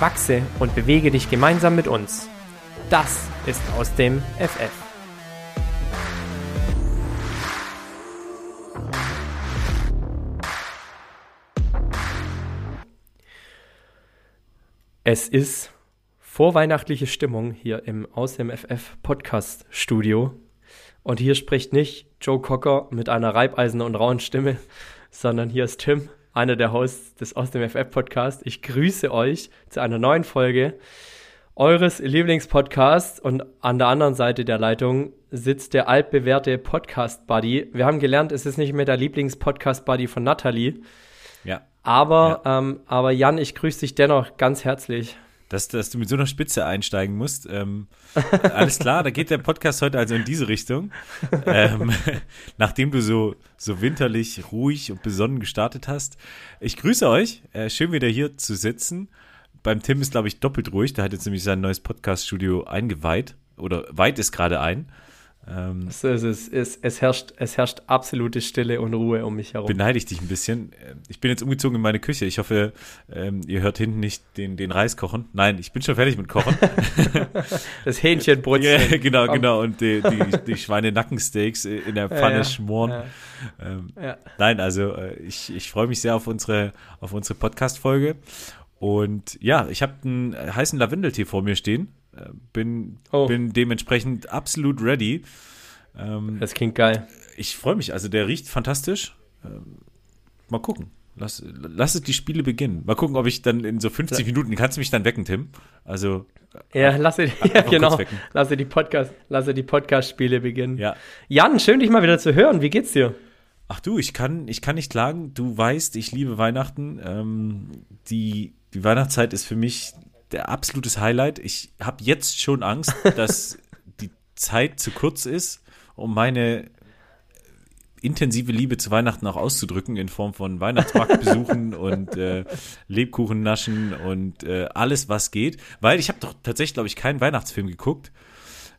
Wachse und bewege dich gemeinsam mit uns. Das ist aus dem FF. Es ist vorweihnachtliche Stimmung hier im Aus dem FF Podcast Studio. Und hier spricht nicht Joe Cocker mit einer Reibeisen und rauen Stimme, sondern hier ist Tim, einer der Hosts des Aus dem FF Podcast. Ich grüße euch zu einer neuen Folge eures Lieblingspodcasts und an der anderen Seite der Leitung sitzt der altbewährte Podcast Buddy. Wir haben gelernt, es ist nicht mehr der Lieblingspodcast Buddy von Nathalie. Ja. Aber, ja. Ähm, aber Jan, ich grüße dich dennoch ganz herzlich. Dass, dass du mit so einer Spitze einsteigen musst. Ähm, alles klar, da geht der Podcast heute also in diese Richtung. Ähm, nachdem du so, so winterlich, ruhig und besonnen gestartet hast. Ich grüße euch. Äh, schön wieder hier zu sitzen. Beim Tim ist, glaube ich, doppelt ruhig. Der hat jetzt nämlich sein neues Podcast-Studio eingeweiht. Oder weit ist gerade ein. Ähm, es, es, es, es, herrscht, es herrscht absolute Stille und Ruhe um mich herum. Beneide ich dich ein bisschen. Ich bin jetzt umgezogen in meine Küche. Ich hoffe, ähm, ihr hört hinten nicht den, den Reis kochen. Nein, ich bin schon fertig mit Kochen. das Hähnchenbrot. ja, genau, genau. Und die, die, die Schweinenackensteaks in der Pfanne ja, ja. schmoren. Ja. Ähm, nein, also äh, ich, ich freue mich sehr auf unsere, auf unsere Podcast-Folge. Und ja, ich habe einen heißen Lavendeltee vor mir stehen. Äh, bin, oh. bin dementsprechend absolut ready. Ähm, das klingt geil. Ich freue mich. Also der riecht fantastisch. Ähm, mal gucken. Lass, lass es die Spiele beginnen. Mal gucken, ob ich dann in so 50 Minuten, kannst du mich dann wecken, Tim? Also. Ja, lasse, ja genau. Lasse die Podcast, lasse die Podcast-Spiele beginnen. Ja. Jan, schön dich mal wieder zu hören. Wie geht's dir? Ach du, ich kann, ich kann nicht klagen. Du weißt, ich liebe Weihnachten. Ähm, die, die Weihnachtszeit ist für mich der absolutes Highlight. Ich habe jetzt schon Angst, dass die Zeit zu kurz ist, um meine intensive Liebe zu Weihnachten auch auszudrücken in Form von Weihnachtsmarktbesuchen und äh, Lebkuchen naschen und äh, alles, was geht. Weil ich habe doch tatsächlich, glaube ich, keinen Weihnachtsfilm geguckt.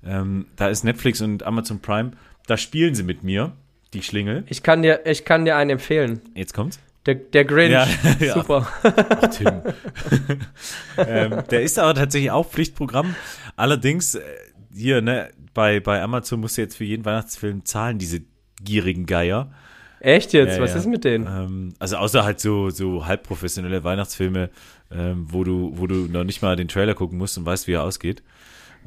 Ähm, da ist Netflix und Amazon Prime. Da spielen sie mit mir, die Schlingel. Ich kann dir, ich kann dir einen empfehlen. Jetzt kommt's. Der, der Grinch, ja, super. Ach, Tim. ähm, der ist aber tatsächlich auch Pflichtprogramm. Allerdings, äh, hier, ne, bei, bei Amazon musst du jetzt für jeden Weihnachtsfilm zahlen, diese gierigen Geier. Echt jetzt? Ja, Was ja. ist mit denen? Ähm, also außer halt so, so halbprofessionelle Weihnachtsfilme, ähm, wo du, wo du noch nicht mal den Trailer gucken musst und weißt, wie er ausgeht.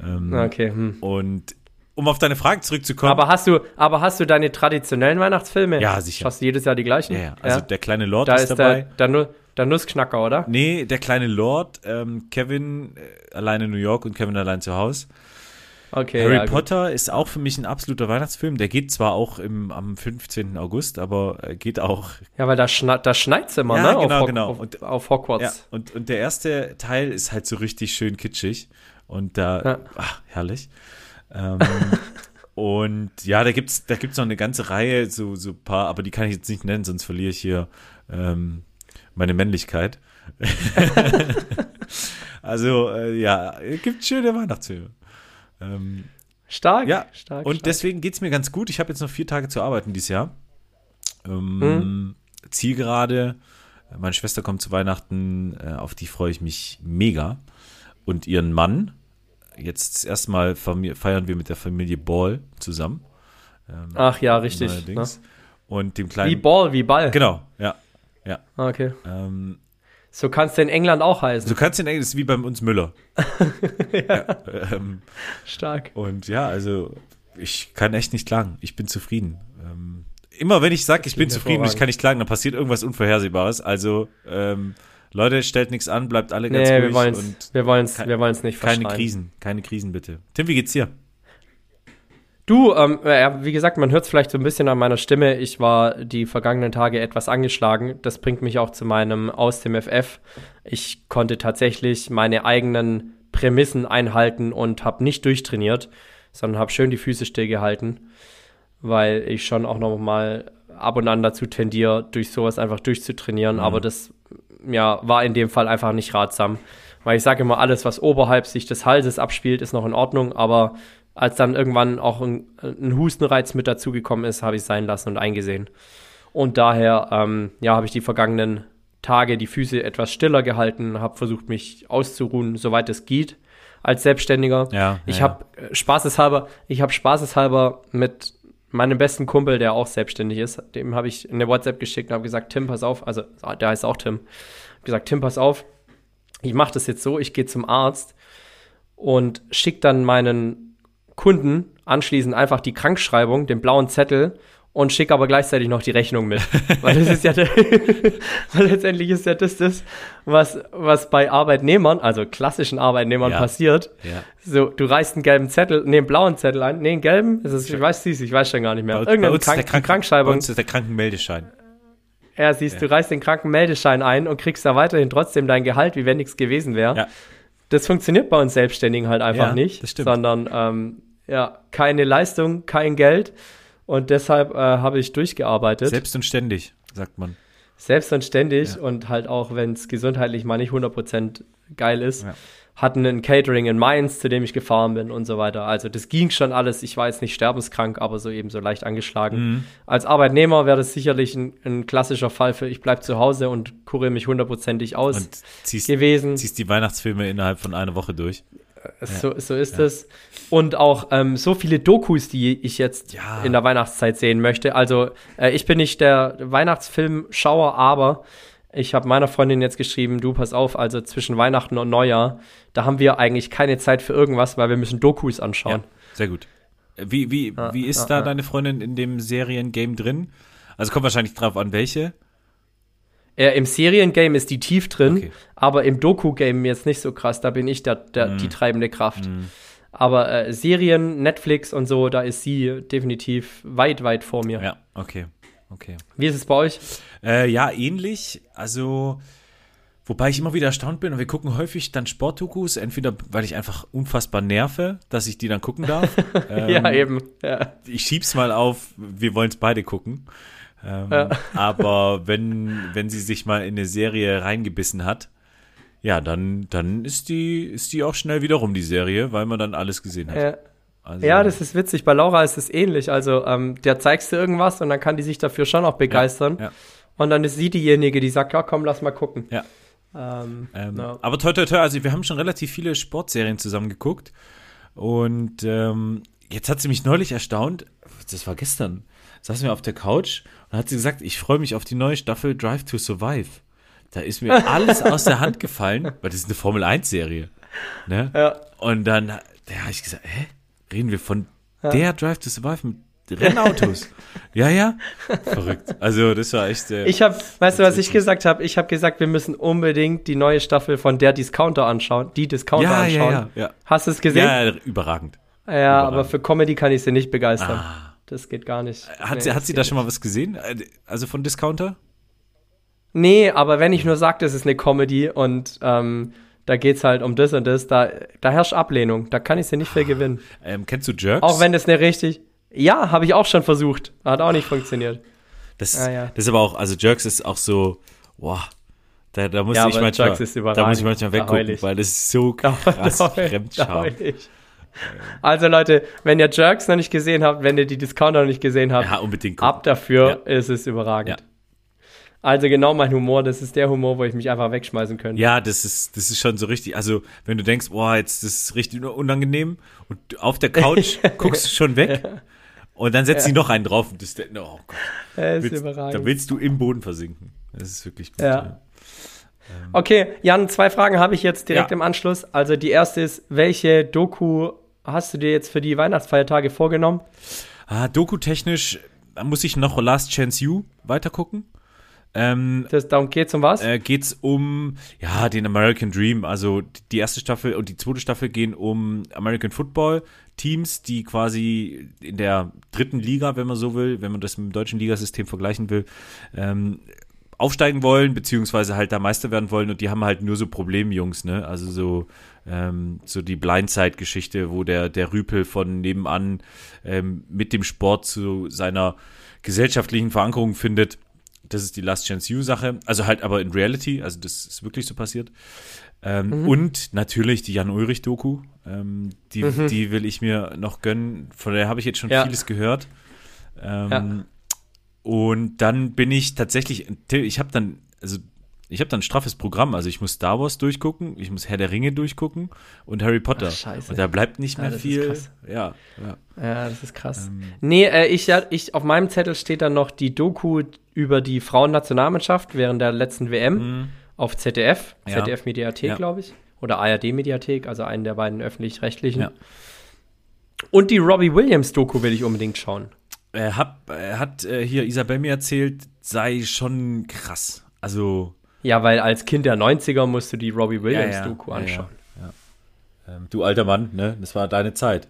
Ähm, okay. Hm. Und um auf deine Frage zurückzukommen. Aber hast du, aber hast du deine traditionellen Weihnachtsfilme? Ja, sicher. Hast du jedes Jahr die gleichen? Ja, ja. also ja? der kleine Lord da ist, ist dabei. Der, der, der, Nussknacker, oder? Nee, der kleine Lord, ähm, Kevin äh, allein in New York und Kevin allein zu Hause. Okay, Harry ja, Potter gut. ist auch für mich ein absoluter Weihnachtsfilm. Der geht zwar auch im, am 15. August, aber geht auch. Ja, weil da, schna da schneit's immer, ja, ne? Genau, auf, genau. Auf, und, auf Hogwarts. Ja, und, und der erste Teil ist halt so richtig schön kitschig. Und da, ach, herrlich. Ähm, Und ja, da gibt's da gibt's noch eine ganze Reihe, so, so paar, aber die kann ich jetzt nicht nennen, sonst verliere ich hier ähm, meine Männlichkeit. also, äh, ja, es gibt schöne Weihnachtsfilme. Ähm, stark, ja, stark. Und stark. deswegen geht's mir ganz gut. Ich habe jetzt noch vier Tage zu arbeiten dieses Jahr. Ähm, hm. Zielgerade. Meine Schwester kommt zu Weihnachten, äh, auf die freue ich mich mega. Und ihren Mann, jetzt erstmal feiern wir mit der Familie Ball zusammen. Ähm, Ach ja, richtig. Ne? Und dem kleinen. Wie Ball, wie Ball. Genau, ja. ja. Ah, okay. Ähm, so kannst du in England auch heißen. So kannst du in England, das ist wie bei uns Müller. ja. ja ähm, Stark. Und ja, also ich kann echt nicht klagen. Ich bin zufrieden. Ähm, immer wenn ich sage, ich bin zufrieden, ich kann nicht klagen, dann passiert irgendwas Unvorhersehbares. Also ähm, Leute, stellt nichts an, bleibt alle ganz nee, ruhig. Wir wollen's, und wir wollen es wir wollen's nicht Keine Krisen, keine Krisen bitte. Tim, wie geht's dir? Du, ähm, ja, wie gesagt, man hört es vielleicht so ein bisschen an meiner Stimme. Ich war die vergangenen Tage etwas angeschlagen. Das bringt mich auch zu meinem Aus dem FF. Ich konnte tatsächlich meine eigenen Prämissen einhalten und habe nicht durchtrainiert, sondern habe schön die Füße stillgehalten, weil ich schon auch noch mal ab und an dazu tendiere, durch sowas einfach durchzutrainieren. Mhm. Aber das ja, war in dem Fall einfach nicht ratsam. Weil ich sage immer, alles, was oberhalb sich des Halses abspielt, ist noch in Ordnung, aber als dann irgendwann auch ein, ein Hustenreiz mit dazugekommen ist, habe ich es sein lassen und eingesehen. Und daher, ähm, ja, habe ich die vergangenen Tage die Füße etwas stiller gehalten, habe versucht, mich auszuruhen, soweit es geht, als Selbstständiger. Ja, ich ja. habe äh, spaßeshalber, ich habe spaßeshalber mit meinem besten Kumpel, der auch selbstständig ist, dem habe ich eine WhatsApp geschickt und habe gesagt, Tim, pass auf, also der heißt auch Tim, hab gesagt, Tim, pass auf, ich mache das jetzt so, ich gehe zum Arzt und schicke dann meinen Kunden anschließend einfach die Krankschreibung, den blauen Zettel und schicke aber gleichzeitig noch die Rechnung mit. weil das ist ja, weil letztendlich ist ja das, das was, was bei Arbeitnehmern, also klassischen Arbeitnehmern Ja. passiert. Ja. So, du reißt einen gelben Zettel, nee, einen blauen Zettel ein, nee, einen gelben, ist es, ich weiß süß, ich weiß schon gar nicht mehr. Bei, bei Irgendeine uns ist der Krank Kranken, bei Krankschreibung. uns ist der Krankenmeldeschein. Ja, siehst du, reißt den Krankenmeldeschein ein und kriegst da weiterhin trotzdem dein Gehalt, wie wenn nichts gewesen wäre. Ja. Das funktioniert bei uns Selbstständigen halt einfach Ja, nicht, das stimmt. sondern ähm, ja, keine Leistung, kein Geld. Und deshalb äh, habe ich durchgearbeitet, Selbst und ständig, sagt man. selbst und ständig Ja. und halt auch, wenn es gesundheitlich mal nicht 100% geil ist, Ja. hatten ein Catering in Mainz, zu dem ich gefahren bin und so weiter. Also das ging schon alles. Ich war jetzt nicht sterbenskrank, aber so eben so leicht angeschlagen. Mhm. Als Arbeitnehmer wäre das sicherlich ein, ein klassischer Fall für ich bleib zu Hause und kuriere mich hundertprozentig aus Und ziehst, gewesen. ziehst die Weihnachtsfilme innerhalb von einer Woche durch. So, so ist es. Und auch ähm, so viele Dokus, die ich jetzt in der Weihnachtszeit sehen möchte. Also äh, ich bin nicht der Weihnachtsfilmschauer, aber ich habe meiner Freundin jetzt geschrieben, du pass auf, also zwischen Weihnachten und Neujahr, da haben wir eigentlich keine Zeit für irgendwas, weil wir müssen Dokus anschauen. Ja, sehr gut. Wie, wie, Ja, wie ist ja, da ja. deine Freundin in dem Seriengame drin? Also kommt wahrscheinlich drauf an, welche. Äh, Im Seriengame ist die tief drin, Okay. aber im Doku-Game jetzt nicht so krass. Da bin ich der, der, Mhm. die treibende Kraft. Aber äh, Serien, Netflix und so, da ist sie definitiv weit, weit vor mir. Ja, okay. Okay. Wie ist es bei euch? Äh, ja, ähnlich. Also, wobei ich immer wieder erstaunt bin und wir gucken häufig dann Sportdokus, entweder weil ich einfach unfassbar nerve, dass ich die dann gucken darf. ähm, ja, eben. Ja. Ich schieb's mal auf, wir wollen es beide gucken. Ähm, Ja. Aber wenn, wenn sie sich mal in eine Serie reingebissen hat, ja, dann, dann ist die, ist die auch schnell wieder rum, die Serie, weil man dann alles gesehen hat. Ja. Also, ja, das ist witzig. Bei Laura ist es ähnlich. Also, ähm, der zeigst du irgendwas und dann kann die sich dafür schon auch begeistern. ja. Und dann ist sie diejenige, die sagt, ja, komm, lass mal gucken. Ja. Ähm, Ähm, ja. Aber toi, toi, toi, also wir haben schon relativ viele Sportserien zusammen geguckt. Und ähm, jetzt hat sie mich neulich erstaunt, das war gestern, saßen wir auf der Couch und hat sie gesagt, ich freue mich auf die neue Staffel Drive to Survive. Da ist mir alles aus der Hand gefallen, weil das ist eine Formel-1-Serie. Ne? Ja. Und dann da habe ich gesagt, hä? Reden wir von der Drive to Survive mit Rennautos? ja, ja. Verrückt. Also das war echt. Äh, Ich habe, weißt du, was ich gesagt habe? Ich habe gesagt, wir müssen unbedingt die neue Staffel von der Discounter anschauen. Die Discounter ja, anschauen. ja, ja, ja. Hast du es gesehen? Ja, überragend. Ja, aber Überragend. für Comedy kann ich sie nicht begeistern. Ah. Das geht gar nicht. Hat, Nee, sie, hat sie da schon mal was gesehen? Also von Discounter? Nee, aber wenn ich nur sage, das ist eine Comedy und ähm, da geht's halt um das und das, da, da herrscht Ablehnung. Da kann ich sie nicht für gewinnen. Ähm, kennst du Jerks? Auch wenn das eine richtig. Ja, habe ich auch schon versucht. Hat auch nicht funktioniert. das, Ah, ja. das ist aber auch, also Jerks ist auch so, boah, da, da muss Ja, ich manchmal, da muss ich manchmal Da weggucken, weil das ist so krass Da da Fremdscham. ich. Also Leute, wenn ihr Jerks noch nicht gesehen habt, wenn ihr die Discounter noch nicht gesehen habt, Ja, unbedingt gucken. ab dafür ist es überragend. Ja. Also genau mein Humor, das ist der Humor, wo ich mich einfach wegschmeißen könnte. Ja, das ist, das ist schon so richtig. Also, wenn du denkst, boah, jetzt das ist richtig unangenehm und auf der Couch guckst du schon weg und dann setzt sie noch einen drauf und das, oh Gott, Das ist willst, überragend. da willst du im Boden versinken. Das ist wirklich gut. Ja. Okay, Jan, zwei Fragen habe ich jetzt direkt Ja. im Anschluss. Also die erste ist, welche Doku hast du dir jetzt für die Weihnachtsfeiertage vorgenommen? Ah, Doku-technisch da muss ich noch Last Chance You weitergucken. Ähm, Das, darum geht's um was? äh, geht's um ja den American Dream. Also die erste Staffel und die zweite Staffel gehen um American Football Teams, die quasi in der dritten Liga, wenn man so will, wenn man das mit dem deutschen Ligasystem vergleichen will, ähm, aufsteigen wollen, beziehungsweise halt da Meister werden wollen und die haben halt nur so Problemjungs, ne? Also so, ähm, so die Blindside-Geschichte, wo der, der Rüpel von nebenan ähm, mit dem Sport zu seiner gesellschaftlichen Verankerung findet. Das ist die Last Chance You-Sache. Also halt aber in Reality, also das ist wirklich so passiert. Ähm, mhm. Und natürlich die Jan-Ulrich-Doku. Ähm, die, mhm. die will ich mir noch gönnen. Von der habe ich jetzt schon ja. vieles gehört. Ähm, ja. Und dann bin ich tatsächlich, ich habe dann, also ich habe dann ein straffes Programm. Also ich muss Star Wars durchgucken, ich muss Herr der Ringe durchgucken und Harry Potter. Ach, scheiße. Und da bleibt nicht mehr ja, viel. Ja, ja. Ja, das ist krass. Ähm, nee, äh, ich, ich, auf meinem Zettel steht dann noch die Doku über die Frauennationalmannschaft während der letzten WM mhm. auf ZDF, ja. ZDF-Mediathek, ja. glaube ich. Oder ARD-Mediathek, also einen der beiden öffentlich-rechtlichen. Und die Robbie Williams-Doku will ich unbedingt schauen. Er, hab, er hat äh, hier Isabel mir erzählt, sei schon krass. Also. Ja, weil als Kind der 90er musst du die Robbie Williams-Doku ja, ja, anschauen. Ja, ähm, du alter Mann, ne? Das war deine Zeit.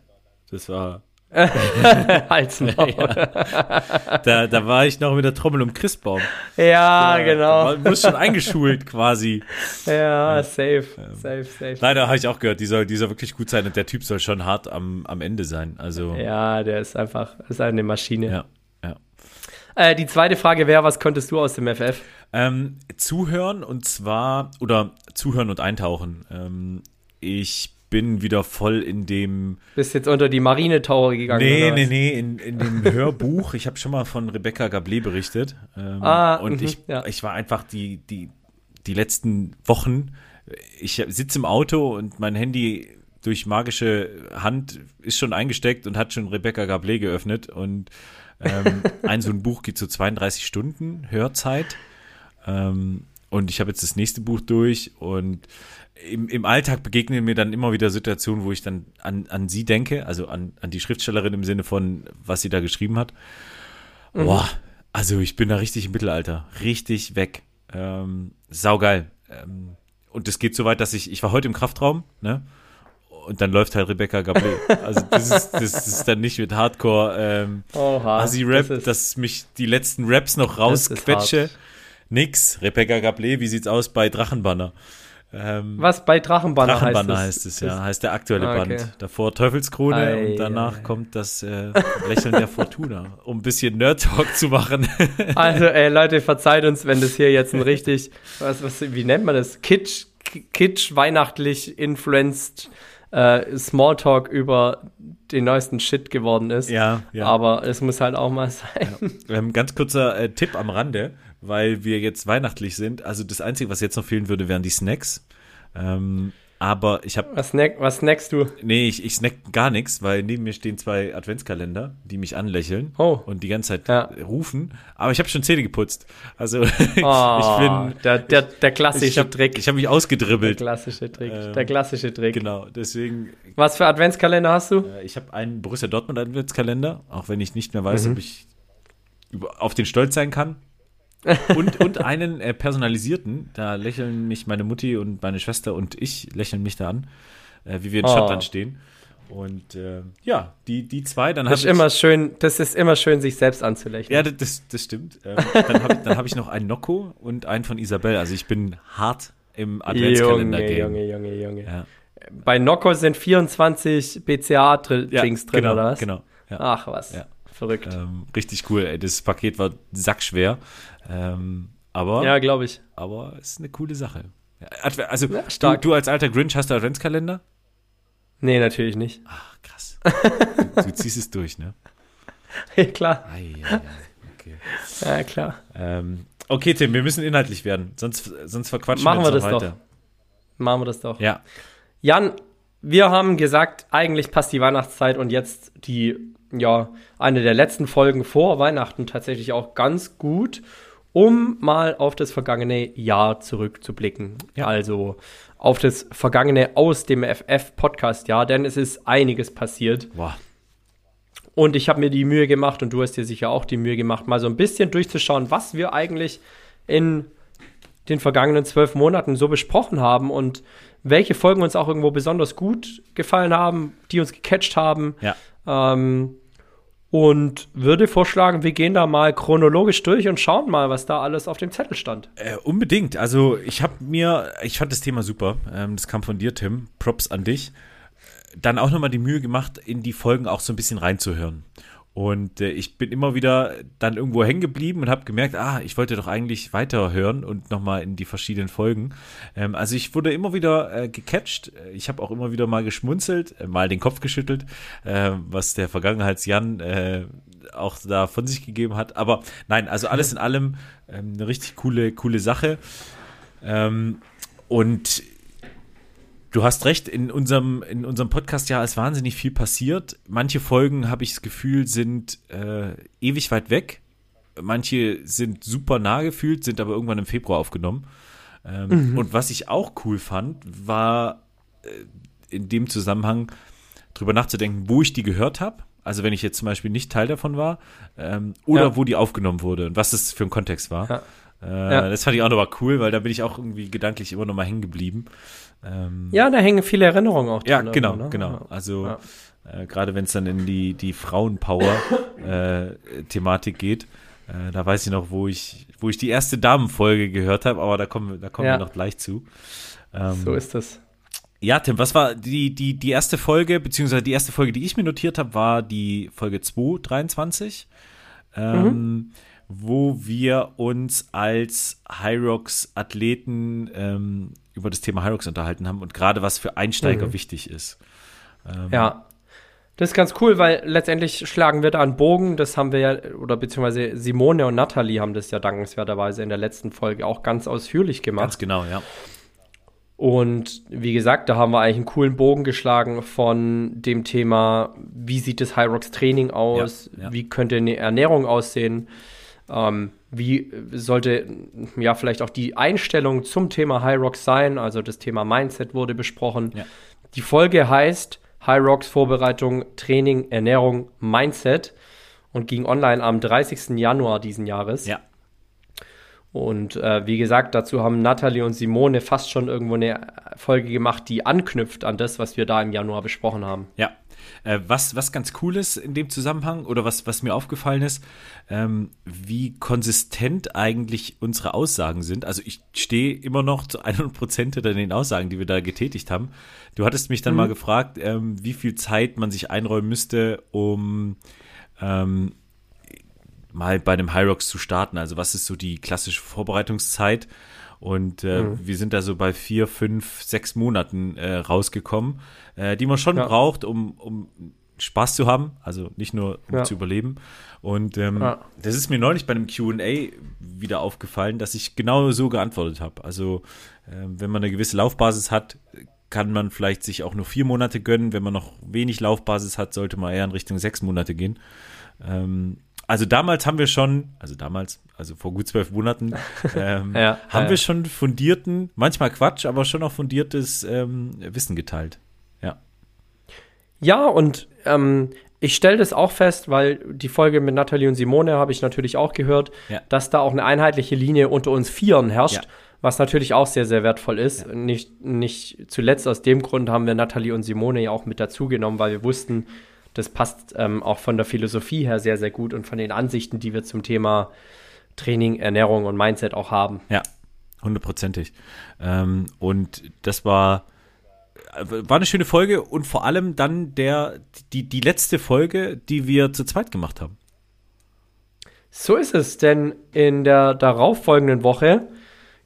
Das war. Halt's da, da war ich noch mit der Trommel um Christbaum. Ja, da, genau. Man muss schon eingeschult quasi. Ja, safe, ähm, safe, safe. Leider habe ich auch gehört, die soll, die soll wirklich gut sein und der Typ soll schon hart am, am Ende sein. Also, ja, der ist einfach ist eine Maschine. Ja. Äh, die zweite Frage wäre, was konntest du aus dem FF? Ähm, zuhören und zwar, oder zuhören und eintauchen. Ähm, ich bin wieder voll in dem. Bist jetzt unter die Marinetaure gegangen? Nee, nee, nee, in, in dem Hörbuch. Ich habe schon mal von Rebecca Gablé berichtet. Ähm, ah, und mh, ich, ja. ich war einfach die, die, die letzten Wochen. Ich sitze im Auto und mein Handy durch magische Hand ist schon eingesteckt und hat schon Rebecca Gablé geöffnet. Und ähm, ein so ein Buch geht so 32 Stunden Hörzeit. Ähm, und ich habe jetzt das nächste Buch durch und im, im Alltag begegnen mir dann immer wieder Situationen, wo ich dann an, an sie denke, also an, an die Schriftstellerin im Sinne von, was sie da geschrieben hat. Mhm. Boah, also ich bin da richtig im Mittelalter, richtig weg. Ähm, saugeil. Ähm, und es geht so weit, dass ich, ich war heute im Kraftraum, ne? Und dann läuft halt Rebecca Gablé. Also das ist, das ist dann nicht mit Hardcore ähm, Asi-Rap, das dass mich die letzten Raps noch rausquetsche. Nix. Rebecca Gablé, wie sieht's aus bei Drachenbanner? Ähm, Was bei Drachenbanner, Drachenbanner heißt, es, heißt es ja, heißt der aktuelle ah, okay. Band. Davor Teufelskrone Ei, und danach ei. kommt das äh, Lächeln der Fortuna, um ein bisschen Nerd-Talk zu machen. also, ey, Leute, verzeiht uns, wenn das hier jetzt ein richtig, was, was, wie nennt man das? Kitsch, Kitsch, weihnachtlich influenced äh, Smalltalk über den neuesten Shit geworden ist. Ja, ja. Aber es muss halt auch mal sein. Ja. Ähm, ganz kurzer äh, Tipp am Rande weil wir jetzt weihnachtlich sind. Also das Einzige, was jetzt noch fehlen würde, wären die Snacks. Ähm, aber ich habe. Was, snack, was snackst du? Nee, ich, ich snack gar nichts, weil neben mir stehen zwei Adventskalender, die mich anlächeln oh. und die ganze Zeit ja. rufen. Aber ich habe schon Zähne geputzt. Also oh, ich bin. Der, der, der klassische ich hab, Trick. Ich habe mich ausgedribbelt. Der klassische Trick. Ähm, der klassische Trick. Genau, deswegen. Was für Adventskalender hast du? Äh, ich habe einen Borussia Dortmund Adventskalender, auch wenn ich nicht mehr weiß, mhm. ob ich auf den stolz sein kann und, und einen äh, personalisierten. Da lächeln mich meine Mutti und meine Schwester und ich lächeln mich da an, äh, wie wir in oh. Schottland stehen. Und äh, ja, die, die zwei, dann das ist immer schön, Das ist immer schön, sich selbst anzulächeln. Ja, das, das stimmt. Ähm, dann habe ich, hab ich noch einen Nocco und einen von Isabel. Also ich bin hart im Adventskalender-Game. Junge, Junge, Junge, Ja. Bei Nocco sind 24 BCA-Drinks ja, drin, genau, oder was? Genau. Ja. Ach was. Verrückt. Ähm, richtig cool. Ey. Das Paket war sackschwer. Ähm, aber. Ja, glaube ich. Aber es ist eine coole Sache. Also, ja, du, du, als alter Grinch hast du Adventskalender? Nee, natürlich nicht. Ach, krass. du, du, ziehst es durch, ne? Ja, klar. Ei, ei. Okay. Ja, klar. Ähm, okay, Tim, wir müssen inhaltlich werden, sonst, sonst verquatschen Machen wir, wir das weiter. Doch. Machen wir das doch. Ja. Jan, wir haben gesagt, eigentlich passt die Weihnachtszeit und jetzt die ja, eine der letzten Folgen vor Weihnachten tatsächlich auch ganz gut, um mal auf das vergangene Jahr zurückzublicken. Ja. Also auf das vergangene aus dem FF-Podcast-Jahr, denn es ist einiges passiert. Boah. Und ich habe mir die Mühe gemacht, und du hast dir sicher auch die Mühe gemacht, mal so ein bisschen durchzuschauen, was wir eigentlich in den vergangenen zwölf Monaten so besprochen haben und welche Folgen uns auch irgendwo besonders gut gefallen haben, die uns gecatcht haben. Ja. Ähm, und würde vorschlagen, wir gehen da mal chronologisch durch und schauen mal, was da alles auf dem Zettel stand. Äh, unbedingt. Also ich habe mir, ich fand das Thema super. Ähm, das kam von dir, Tim. Props an dich. Dann auch nochmal die Mühe gemacht, in die Folgen auch so ein bisschen reinzuhören. Und äh, ich bin immer wieder dann irgendwo hängen geblieben und habe gemerkt, ah, ich wollte doch eigentlich weiterhören und nochmal in die verschiedenen Folgen. Ähm, also ich wurde immer wieder äh, gecatcht. Ich habe auch immer wieder mal geschmunzelt, äh, mal den Kopf geschüttelt, äh, was der Vergangenheits-Jan äh, auch da von sich gegeben hat. Aber nein, also alles in allem ähm, eine richtig coole, coole Sache. Ähm, und Du hast recht, in unserem, in unserem Podcast ja ist wahnsinnig viel passiert. Manche Folgen, habe ich das Gefühl, sind äh, ewig weit weg. Manche sind super nah gefühlt, sind aber irgendwann im Februar aufgenommen. Ähm, mhm. Und was ich auch cool fand, war äh, in dem Zusammenhang drüber nachzudenken, wo ich die gehört habe. Also wenn ich jetzt zum Beispiel nicht Teil davon war ähm, oder ja. wo die aufgenommen wurde und was das für ein Kontext war. Ja. Äh, ja. Das fand ich auch nochmal cool, weil da bin ich auch irgendwie gedanklich immer nochmal hängen geblieben. Ähm, ja, da hängen viele Erinnerungen auch drin. Ja, genau, ne? genau. Also ja. äh, gerade wenn es dann in die, die Frauenpower-Thematik äh, geht, äh, da weiß ich noch, wo ich, wo ich die erste Damenfolge gehört habe, aber da kommen, da kommen ja. wir noch gleich zu. Ähm, so ist das. Ja, Tim, was war die, die, die erste Folge, beziehungsweise die erste Folge, die ich mir notiert habe, war die Folge 223. Ähm, mhm wo wir uns als Hyrox-Athleten ähm, über das Thema Hyrox unterhalten haben und gerade was für Einsteiger mhm. wichtig ist. Ähm, ja. Das ist ganz cool, weil letztendlich schlagen wir da einen Bogen. Das haben wir ja, oder beziehungsweise Simone und Nathalie haben das ja dankenswerterweise in der letzten Folge auch ganz ausführlich gemacht. Ganz genau, ja. Und wie gesagt, da haben wir eigentlich einen coolen Bogen geschlagen von dem Thema, wie sieht das Hyrox Training aus, ja, ja. wie könnte eine Ernährung aussehen, ähm, wie sollte ja vielleicht auch die Einstellung zum Thema High Rocks sein? Also das Thema Mindset wurde besprochen. Ja. Die Folge heißt High Rocks Vorbereitung, Training, Ernährung, Mindset und ging online am 30. Januar diesen Jahres. Ja. Und äh, wie gesagt, dazu haben Nathalie und Simone fast schon irgendwo eine Folge gemacht, die anknüpft an das, was wir da im Januar besprochen haben. Ja, äh, was, was ganz cool ist in dem Zusammenhang oder was, was mir aufgefallen ist, ähm, wie konsistent eigentlich unsere Aussagen sind. Also ich stehe immer noch zu 100 Prozent hinter den Aussagen, die wir da getätigt haben. Du hattest mich dann mhm. mal gefragt, ähm, wie viel Zeit man sich einräumen müsste, um ähm, mal bei einem Hyrox zu starten. Also was ist so die klassische Vorbereitungszeit? Und äh, mhm. wir sind da so bei vier, fünf, sechs Monaten äh, rausgekommen äh, die man schon ja. braucht, um, um Spaß zu haben, also nicht nur um ja. zu überleben. Und ähm, ja. das ist mir neulich bei einem QA wieder aufgefallen, dass ich genau so geantwortet habe. Also äh, wenn man eine gewisse Laufbasis hat, kann man vielleicht sich auch nur vier Monate gönnen. Wenn man noch wenig Laufbasis hat, sollte man eher in Richtung sechs Monate gehen. Ähm, also damals haben wir schon, also damals, also vor gut zwölf Monaten, ähm, ja, haben wir schon fundierten, manchmal Quatsch, aber schon auch fundiertes ähm, Wissen geteilt. Ja, und ähm, ich stelle das auch fest, weil die Folge mit Nathalie und Simone habe ich natürlich auch gehört, ja. dass da auch eine einheitliche Linie unter uns Vieren herrscht. Ja. Was natürlich auch sehr, sehr wertvoll ist. Ja. Nicht, nicht zuletzt aus dem Grund haben wir Nathalie und Simone ja auch mit dazugenommen, weil wir wussten, das passt ähm, auch von der Philosophie her sehr, sehr gut und von den Ansichten, die wir zum Thema Training, Ernährung und Mindset auch haben. Ja, hundertprozentig. Ähm, und das war war eine schöne Folge und vor allem dann der, die, die letzte Folge, die wir zu zweit gemacht haben. So ist es, denn in der darauffolgenden Woche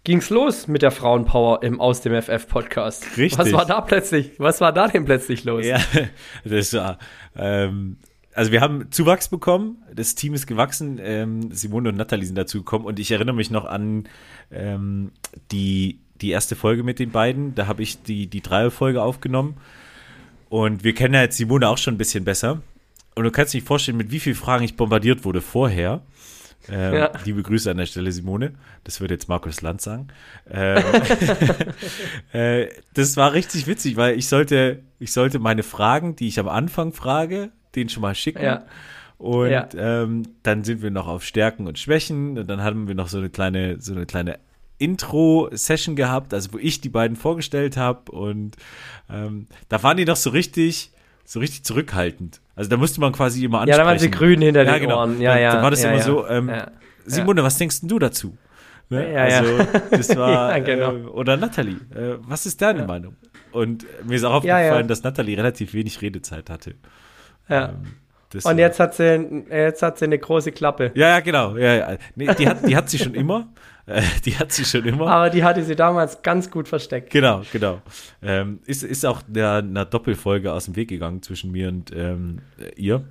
ging es los mit der Frauenpower im Aus dem FF Podcast. Richtig. Was war da plötzlich, was war da denn plötzlich los? Ja, das war, ähm, also wir haben Zuwachs bekommen, das Team ist gewachsen, ähm, Simone und Nathalie sind dazu gekommen und ich erinnere mich noch an ähm, die die erste Folge mit den beiden. Da habe ich die, die Dreierfolge aufgenommen. Und wir kennen ja jetzt Simone auch schon ein bisschen besser. Und du kannst dir nicht vorstellen, mit wie vielen Fragen ich bombardiert wurde vorher. Ähm, ja. Liebe Grüße an der Stelle, Simone. Das würde jetzt Markus Land sagen. Ähm, äh, das war richtig witzig, weil ich sollte, ich sollte meine Fragen, die ich am Anfang frage, denen schon mal schicken. Ja. Und ja. ähm, dann sind wir noch auf Stärken und Schwächen und dann haben wir noch so eine kleine, so eine kleine Intro-Session gehabt, also wo ich die beiden vorgestellt habe und ähm, da waren die noch so richtig, so richtig zurückhaltend. Also da musste man quasi immer Ja, ansprechen. da waren sie grün hinter ja, den genau. Ohren. Ja, ja. Da war das ja, immer ja. so, ähm, Ja. Simone, was denkst du dazu? Ne? Ja, ja. also, das war, Ja, genau. äh, oder Nathalie, äh, was ist deine Meinung? Und mir ist auch Ja, aufgefallen, ja. dass Nathalie relativ wenig Redezeit hatte. Ja. Ähm, das Und war- jetzt hat sie, jetzt hat sie eine große Klappe. Ja, ja, genau. Ja, ja. Nee, die, hat, die hat sie schon immer. Äh, die hat sie schon immer. Aber die hatte sie damals ganz gut versteckt. Genau, genau. Ähm, ist, ist auch der, einer Doppelfolge aus dem Weg gegangen zwischen mir und ähm, ihr.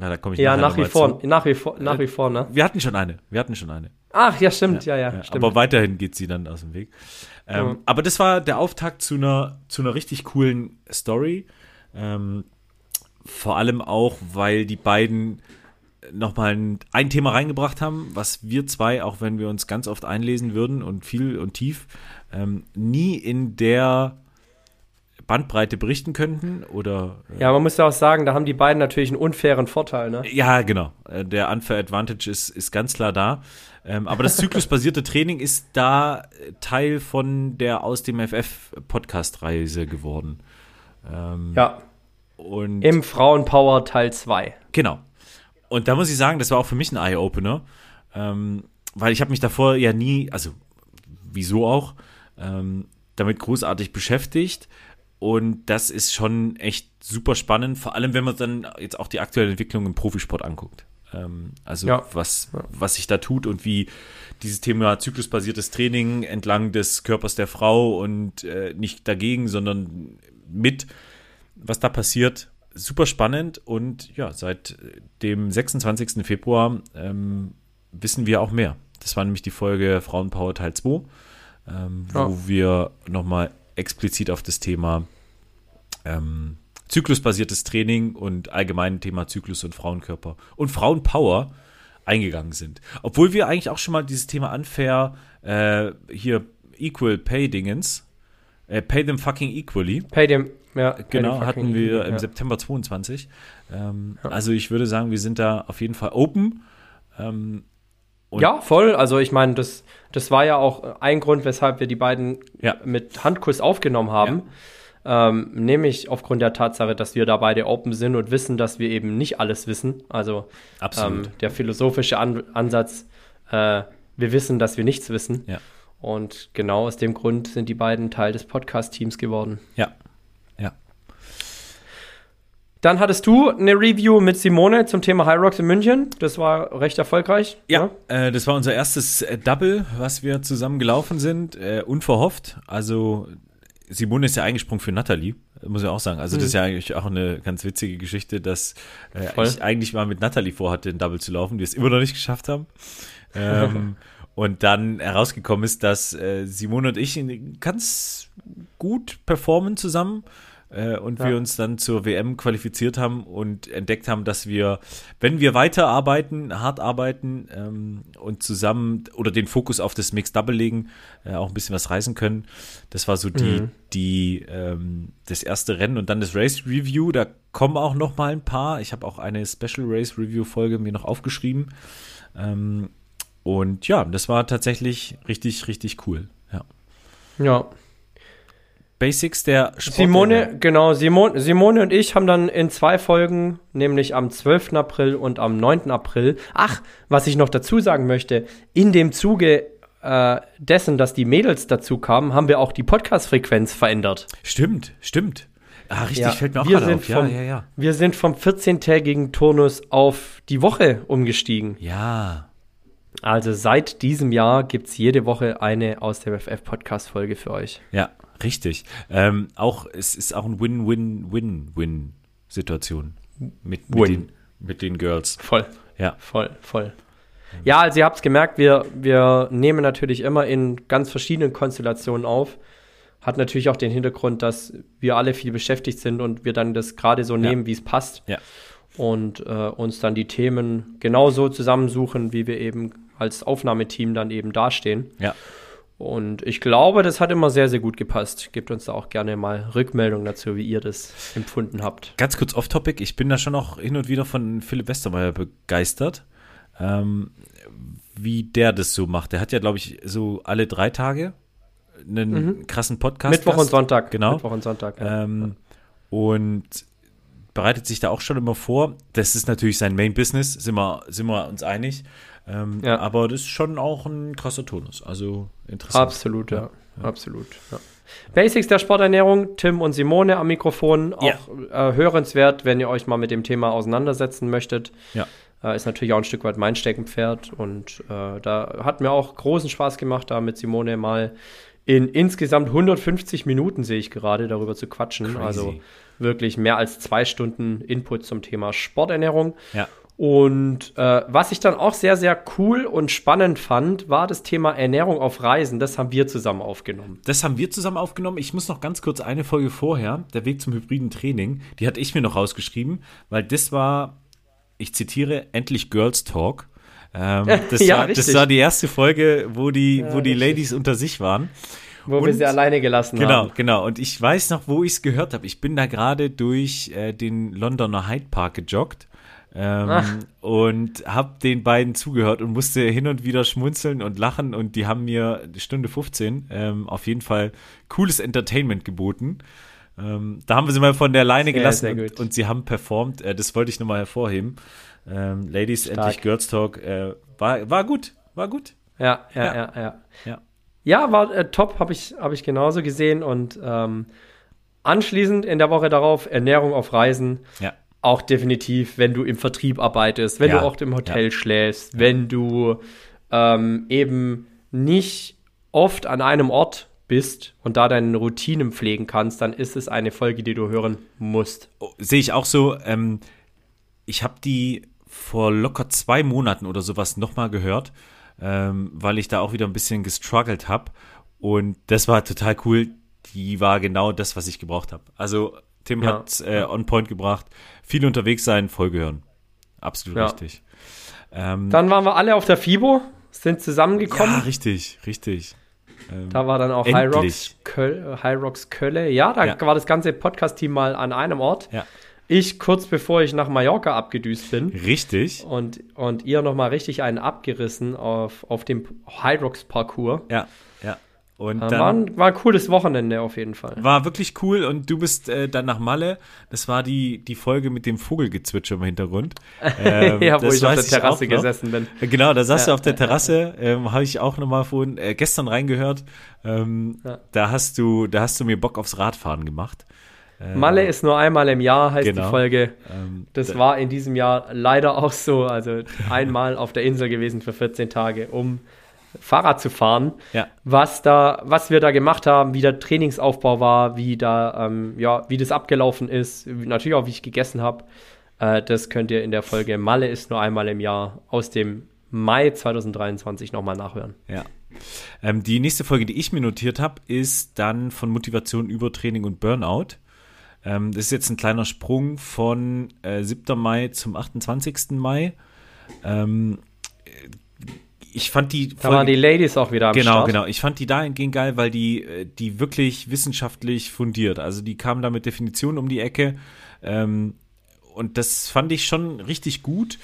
Ja, da komme ich Ja, nach wie vor, zu. nach wie vor, nach wie vor, ne? Wir hatten schon eine. Wir hatten schon eine. Ach, ja, stimmt, ja, ja, Ja, stimmt. aber weiterhin geht sie dann aus dem Weg. Ähm, Ja. Aber das war der Auftakt zu einer, zu einer richtig coolen Story. Ähm, vor allem auch, weil die beiden nochmal ein, ein Thema reingebracht haben, was wir zwei, auch wenn wir uns ganz oft einlesen würden und viel und tief, ähm, nie in der Bandbreite berichten könnten oder ja, man muss ja auch sagen, da haben die beiden natürlich einen unfairen Vorteil, ne? ja, genau. Äh, Der Unfair Advantage ist, ist ganz klar da. Ähm, aber das zyklusbasierte Training ist da äh, Teil von der aus dem FF Podcast-Reise geworden. Ähm, Ja, Und im Frauenpower Teil 2. genau. Und da muss ich sagen, das war auch für mich ein Eye-Opener, ähm, weil ich habe mich davor ja nie, also wieso auch, ähm, damit großartig beschäftigt. Und das ist schon echt super spannend, vor allem wenn man dann jetzt auch die aktuelle Entwicklung im Profisport anguckt. Ähm, also Ja. was, was sich da tut und wie dieses Thema zyklusbasiertes Training entlang des Körpers der Frau und äh, nicht dagegen, sondern mit, was da passiert, super spannend. Und ja, seit dem 26. Februar ähm, wissen wir auch mehr. Das war nämlich die Folge Frauenpower Teil 2, ähm, wo Ja. wir nochmal explizit auf das Thema ähm, zyklusbasiertes Training und allgemein Thema Zyklus und Frauenkörper und Frauenpower eingegangen sind. Obwohl wir eigentlich auch schon mal dieses Thema unfair äh, hier Equal Pay Dingens, äh, Pay them fucking equally, Pay dem, ja, pay genau, hatten wir im ja. September 22. Ähm, Ja. Also ich würde sagen, wir sind da auf jeden Fall open. Ähm, Ja, voll. Also ich meine, das, das war ja auch ein Grund, weshalb wir die beiden Ja. mit Handkuss aufgenommen haben. Ähm, nämlich aufgrund der Tatsache, dass wir da beide open sind und wissen, dass wir eben nicht alles wissen. Also ähm, der philosophische An Ansatz, äh, wir wissen, dass wir nichts wissen. Und genau aus dem Grund sind die beiden Teil des Podcast-Teams geworden. ja. Dann hattest du eine Review mit Simone zum Thema High Rocks in München. Das war recht erfolgreich. Ja, äh, das war unser erstes äh, Double, was wir zusammen gelaufen sind, äh, unverhofft. Also Simone ist ja eingesprungen für Natalie, muss ich auch sagen. Also das ist ja eigentlich auch eine ganz witzige Geschichte, dass äh, ich eigentlich mal mit Natalie vorhatte, ein Double zu laufen, wir es immer noch nicht geschafft haben. Ähm, und dann herausgekommen ist, dass äh, Simone und ich ganz gut performen zusammen äh, und Ja. wir uns dann zur WM qualifiziert haben und entdeckt haben, dass wir, wenn wir weiterarbeiten, hart arbeiten ähm, und zusammen oder den Fokus auf das Mixed Double legen, äh, auch ein bisschen was reißen können. Das war so die, Mhm. die ähm, das erste Rennen und dann das Race Review. Da kommen auch noch mal ein paar. Ich habe auch eine Special Race Review Folge mir noch aufgeschrieben. Ähm, und ja, das war tatsächlich richtig, richtig cool. Ja. Ja. Basics der Sport Simone, genau, Simone, Simone und ich haben dann in zwei Folgen, nämlich am 12. April und am 9. April, ach, was ich noch dazu sagen möchte, in dem Zuge äh, dessen, dass die Mädels dazu kamen, haben wir auch die Podcast-Frequenz verändert. Stimmt, stimmt. Ah, richtig, Ja, fällt mir auch wir gerade sind auf. Ja, vom- ja, ja. Wir sind vom 14-tägigen Turnus auf die Woche umgestiegen. Ja, Also seit diesem Jahr gibt es jede Woche eine aus der FF-Podcast-Folge für euch. ja, richtig. Ähm, auch, es ist auch ein Win-Win-Win-Win-Situation mit, mit, Win. den, mit den Girls. Voll. Ja, Voll, voll. Ja, also ihr habt es gemerkt, wir, wir nehmen natürlich immer in ganz verschiedenen Konstellationen auf. Hat natürlich auch den Hintergrund, dass wir alle viel beschäftigt sind und wir dann das gerade so nehmen, wie es passt. Ja. Und äh, uns dann die Themen genauso zusammensuchen, wie wir eben als Aufnahmeteam dann eben dastehen. ja. Und ich glaube, das hat immer sehr, sehr gut gepasst. Gebt uns da auch gerne mal Rückmeldung dazu, wie ihr das empfunden habt. Ganz kurz off-topic, ich bin da schon auch hin und wieder von Philipp Westermeier begeistert, ähm, wie der das so macht. Der hat ja, glaube ich, so alle drei Tage einen krassen Podcast. Mhm. Mittwoch und Sonntag. Genau. Mittwoch und Sonntag. Ja. Ähm, und bereitet sich da auch schon immer vor. Das ist natürlich sein Main Business, sind wir, sind wir uns einig. Ähm, Ja. Aber das ist schon auch ein krasser Tonus. Also interessant. Absolut, ja. Absolut. Ja. Basics der Sporternährung, Tim und Simone am Mikrofon. Auch äh, hörenswert, wenn ihr euch mal mit dem Thema auseinandersetzen möchtet. Ja. Äh, ist natürlich auch ein Stück weit mein Steckenpferd. Und äh, da hat mir auch großen Spaß gemacht, da mit Simone mal in insgesamt 150 Minuten, sehe ich gerade, darüber zu quatschen. Crazy. Also wirklich mehr als zwei Stunden Input zum Thema Sporternährung. Ja. Und äh, was ich dann auch sehr, sehr cool und spannend fand, war das Thema Ernährung auf Reisen. Das haben wir zusammen aufgenommen. Das haben wir zusammen aufgenommen. Ich muss noch ganz kurz eine Folge vorher, der Weg zum hybriden Training, die hatte ich mir noch rausgeschrieben, weil das war, ich zitiere, endlich Girls Talk. Ähm, das, Ja, war, das war die erste Folge, wo die, wo die richtig. Ladies unter sich waren. Wo wir Und- sie alleine gelassen Genau, haben. genau. Und ich weiß noch, wo ich es gehört habe. Ich bin da gerade durch äh, den Londoner Hyde Park gejoggt. Ähm, Ach. und habe den beiden zugehört und musste hin und wieder schmunzeln und lachen und die haben mir Stunde 15 ähm, auf jeden Fall cooles Entertainment geboten. Ähm, da haben wir sie mal von der Leine Sehr, gelassen sehr und, und sie haben performt. Äh, das wollte ich nochmal hervorheben. Ähm, Ladies, Stark. endlich Girls Talk. Äh, war, war gut, war gut. Ja, ja, Ja. ja, ja. Ja. Ja, war äh, top, habe ich, hab ich genauso gesehen. Und ähm, anschließend in der Woche darauf Ernährung auf Reisen. Ja. Auch definitiv, wenn du im Vertrieb arbeitest, wenn Ja, du auch im Hotel schläfst, wenn du ähm, eben nicht oft an einem Ort bist und da deine Routinen pflegen kannst, dann ist es eine Folge, die du hören musst. Oh, Sehe ich auch so. Ähm, ich habe die vor locker zwei Monaten oder sowas nochmal gehört, ähm, weil ich da auch wieder ein bisschen gestruggelt habe. Und das war total cool. Die war genau das, was ich gebraucht habe. Also Tim Ja. hat äh, on point gebracht. Viel unterwegs sein, Folge hören. Absolut Ja. richtig. Ähm, Dann waren wir alle auf der FIBO, sind zusammengekommen. ja, richtig, richtig. Ähm, Da war dann auch High. Rocks, Köl, High Rocks Kölle. Ja, da Ja. war das ganze Podcast-Team mal an einem Ort. ja, Ich kurz bevor ich nach Mallorca abgedüst bin. richtig. Und, und ihr nochmal richtig einen abgerissen auf, auf dem High Rocks Parcours. Ja, ja. Und Äh, dann war, ein, war ein cooles Wochenende auf jeden Fall. War wirklich cool und du bist äh, dann nach Malle. Das war die, die Folge mit dem Vogelgezwitscher im Hintergrund. Ähm, ja, wo ich auf der Terrasse gesessen bin. Genau, da saß Ja, du auf der Terrasse, ähm, habe ich auch nochmal vorhin äh, gestern reingehört. Ähm, Ja. Da hast du, da hast du mir Bock aufs Radfahren gemacht. Äh, Malle ist nur einmal im Jahr, heißt Genau. die Folge. ähm, Das da- war in diesem Jahr leider auch so. Also einmal auf der Insel gewesen für 14 Tage, um Fahrrad zu fahren. Ja. Was da, was wir da gemacht haben, wie der Trainingsaufbau war, wie da, ähm, ja, wie das abgelaufen ist, natürlich auch, wie ich gegessen habe. Äh, das könnt ihr in der Folge Malle ist nur einmal im Jahr aus dem Mai 2023 nochmal nachhören. Ja. Ähm, die nächste Folge, die ich mir notiert habe, ist dann von Motivation, Übertraining und Burnout. Ähm, das ist jetzt ein kleiner Sprung von äh, 7. Mai zum 28. Mai. Ähm, ich fand die Da waren die Ladies auch wieder am Genau, Start. genau. Ich fand die dahingehend geil, weil die, äh, die wirklich wissenschaftlich fundiert. Also die kamen da mit Definitionen um die Ecke. Ähm, und das fand ich schon richtig gut.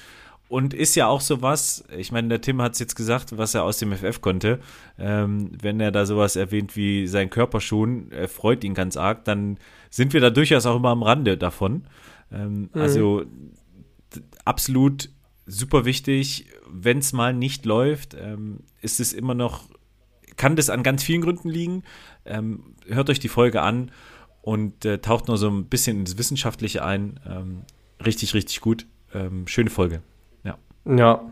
Und ist ja auch sowas, ich meine, der Tim hat es jetzt gesagt, was er aus dem FF konnte. Ähm, wenn er da sowas erwähnt wie sein Körper schon, er freut ihn ganz arg, dann sind wir da durchaus auch immer am Rande davon. Ähm, Also d- absolut super wichtig. Wenn es mal nicht läuft, ähm, ist es immer noch, kann das an ganz vielen Gründen liegen. Ähm, hört euch die Folge an und äh, taucht nur so ein bisschen ins Wissenschaftliche ein. Ähm, richtig, richtig gut. Ähm, schöne Folge. Ja. Ja.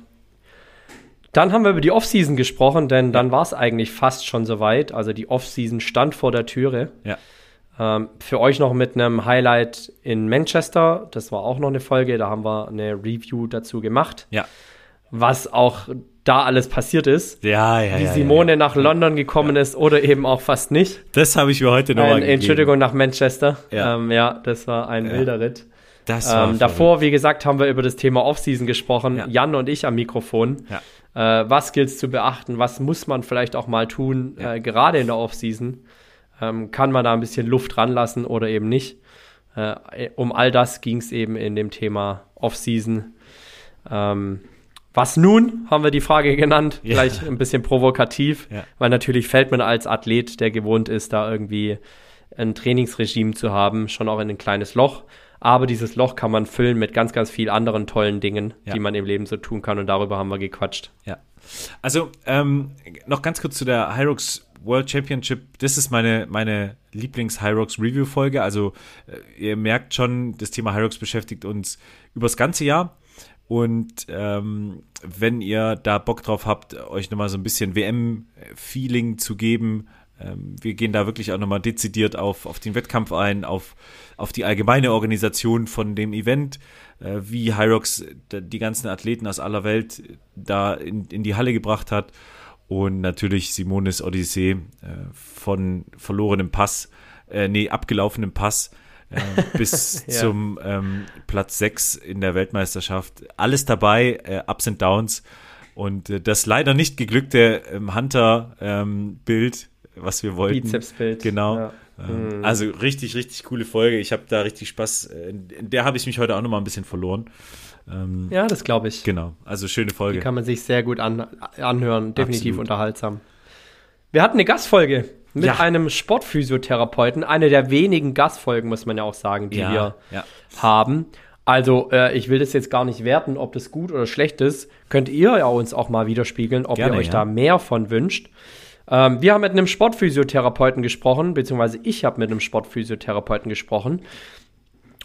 Dann haben wir über die Offseason gesprochen, denn dann war es eigentlich fast schon soweit. Also die Offseason stand vor der Türe. Ja. Ähm, für euch noch mit einem Highlight in Manchester. Das war auch noch eine Folge. Da haben wir eine Review dazu gemacht, Ja. Was auch da alles passiert ist. Ja, ja, Wie ja, Simone ja. nach London gekommen ist oder eben auch fast nicht. Das habe ich mir heute nochmal Äh, Entschuldigung, nach Manchester. Ja. Ähm, ja, das war ein wilder Ritt. Das war Ähm, davor, wie gesagt, haben wir über das Thema Offseason gesprochen. Ja. Jan und ich am Mikrofon. Ja. Äh, was gilt es zu beachten? Was muss man vielleicht auch mal tun, Ja. äh, gerade in der Offseason? Ähm, kann man da ein bisschen Luft ranlassen oder eben nicht? Äh, um all das ging es eben in dem Thema Offseason. Ähm, was nun, haben wir die Frage genannt, Ja. gleich ein bisschen provokativ, Ja. weil natürlich fällt man als Athlet, der gewohnt ist, da irgendwie ein Trainingsregime zu haben, schon auch in ein kleines Loch. Aber dieses Loch kann man füllen mit ganz, ganz vielen anderen tollen Dingen, Ja. die man im Leben so tun kann. Und darüber haben wir gequatscht. Ja. Also, ähm, noch ganz kurz zu der Hyrox World Championship. Das ist meine, meine Lieblings-Hyrox-Review-Folge. Also, äh, ihr merkt schon, das Thema Hyrox beschäftigt uns übers ganze Jahr. Und ähm, wenn ihr da Bock drauf habt, euch nochmal so ein bisschen WM-Feeling zu geben, ähm, wir gehen da wirklich auch nochmal dezidiert auf, auf den Wettkampf ein, auf, auf die allgemeine Organisation von dem Event, äh, wie Hyrox die ganzen Athleten aus aller Welt da in, in die Halle gebracht hat. Und natürlich Simones Odyssee äh, von verlorenem Pass, äh, nee, abgelaufenem Pass äh, bis Ja. zum ähm, Platz 6 in der Weltmeisterschaft. Alles dabei, äh, Ups and Downs. Und äh, das leider nicht geglückte ähm, Hunter-Bild, was wir wollten. Bizepsbild. Genau. Ja. Ähm, Also richtig, richtig coole Folge. Ich habe da richtig Spaß. äh, In der habe ich mich heute auch noch mal ein bisschen verloren. Ähm, ja, das glaube ich. Genau, also schöne Die Folge. kann man sich sehr gut an, anhören. Definitiv Absolut. unterhaltsam. Wir hatten eine Gastfolge mit Ja. einem Sportphysiotherapeuten. Eine der wenigen Gastfolgen, muss man ja auch sagen, die ja, wir ja. haben. Also, äh, ich will das jetzt gar nicht werten, ob das gut oder schlecht ist. Könnt ihr ja uns auch mal widerspiegeln, ob Gerne, ihr euch da mehr von wünscht. Ähm, wir haben mit einem Sportphysiotherapeuten gesprochen, beziehungsweise ich habe mit einem Sportphysiotherapeuten gesprochen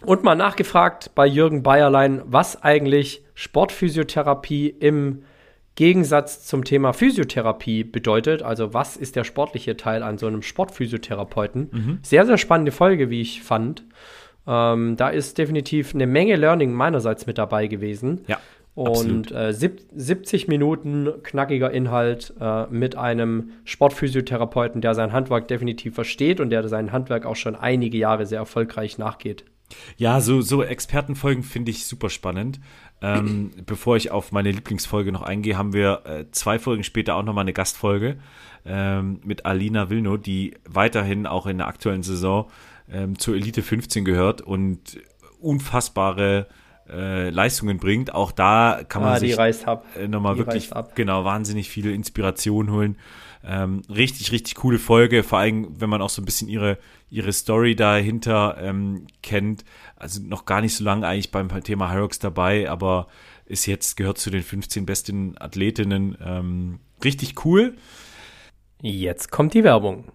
und mal nachgefragt bei Jürgen Bayerlein, was eigentlich Sportphysiotherapie im Gegensatz zum Thema Physiotherapie bedeutet. Also was ist der sportliche Teil an so einem Sportphysiotherapeuten? Sehr, sehr spannende Folge, wie ich fand. Ähm, da ist definitiv eine Menge Learning meinerseits mit dabei gewesen. Ja. Und äh, sieb 70 Minuten knackiger Inhalt äh, mit einem Sportphysiotherapeuten, der sein Handwerk definitiv versteht und der sein Handwerk auch schon einige Jahre sehr erfolgreich nachgeht. Ja, so, so Expertenfolgen finde ich super spannend. Ähm, bevor ich auf meine Lieblingsfolge noch eingehe, haben wir äh, zwei Folgen später auch nochmal eine Gastfolge ähm, mit Alina Wilno, die weiterhin auch in der aktuellen Saison ähm, zur Elite 15 gehört und unfassbare äh, Leistungen bringt. Auch da kann man Ah, sich äh, nochmal wirklich genau wahnsinnig viel Inspiration holen. Ähm, richtig, richtig coole Folge, vor allem, wenn man auch so ein bisschen ihre, ihre Story dahinter ähm, kennt. Also noch gar nicht so lange eigentlich beim Thema Hyrox dabei, aber ist jetzt, gehört zu den 15 besten Athletinnen. Ähm, richtig cool. Jetzt kommt die Werbung.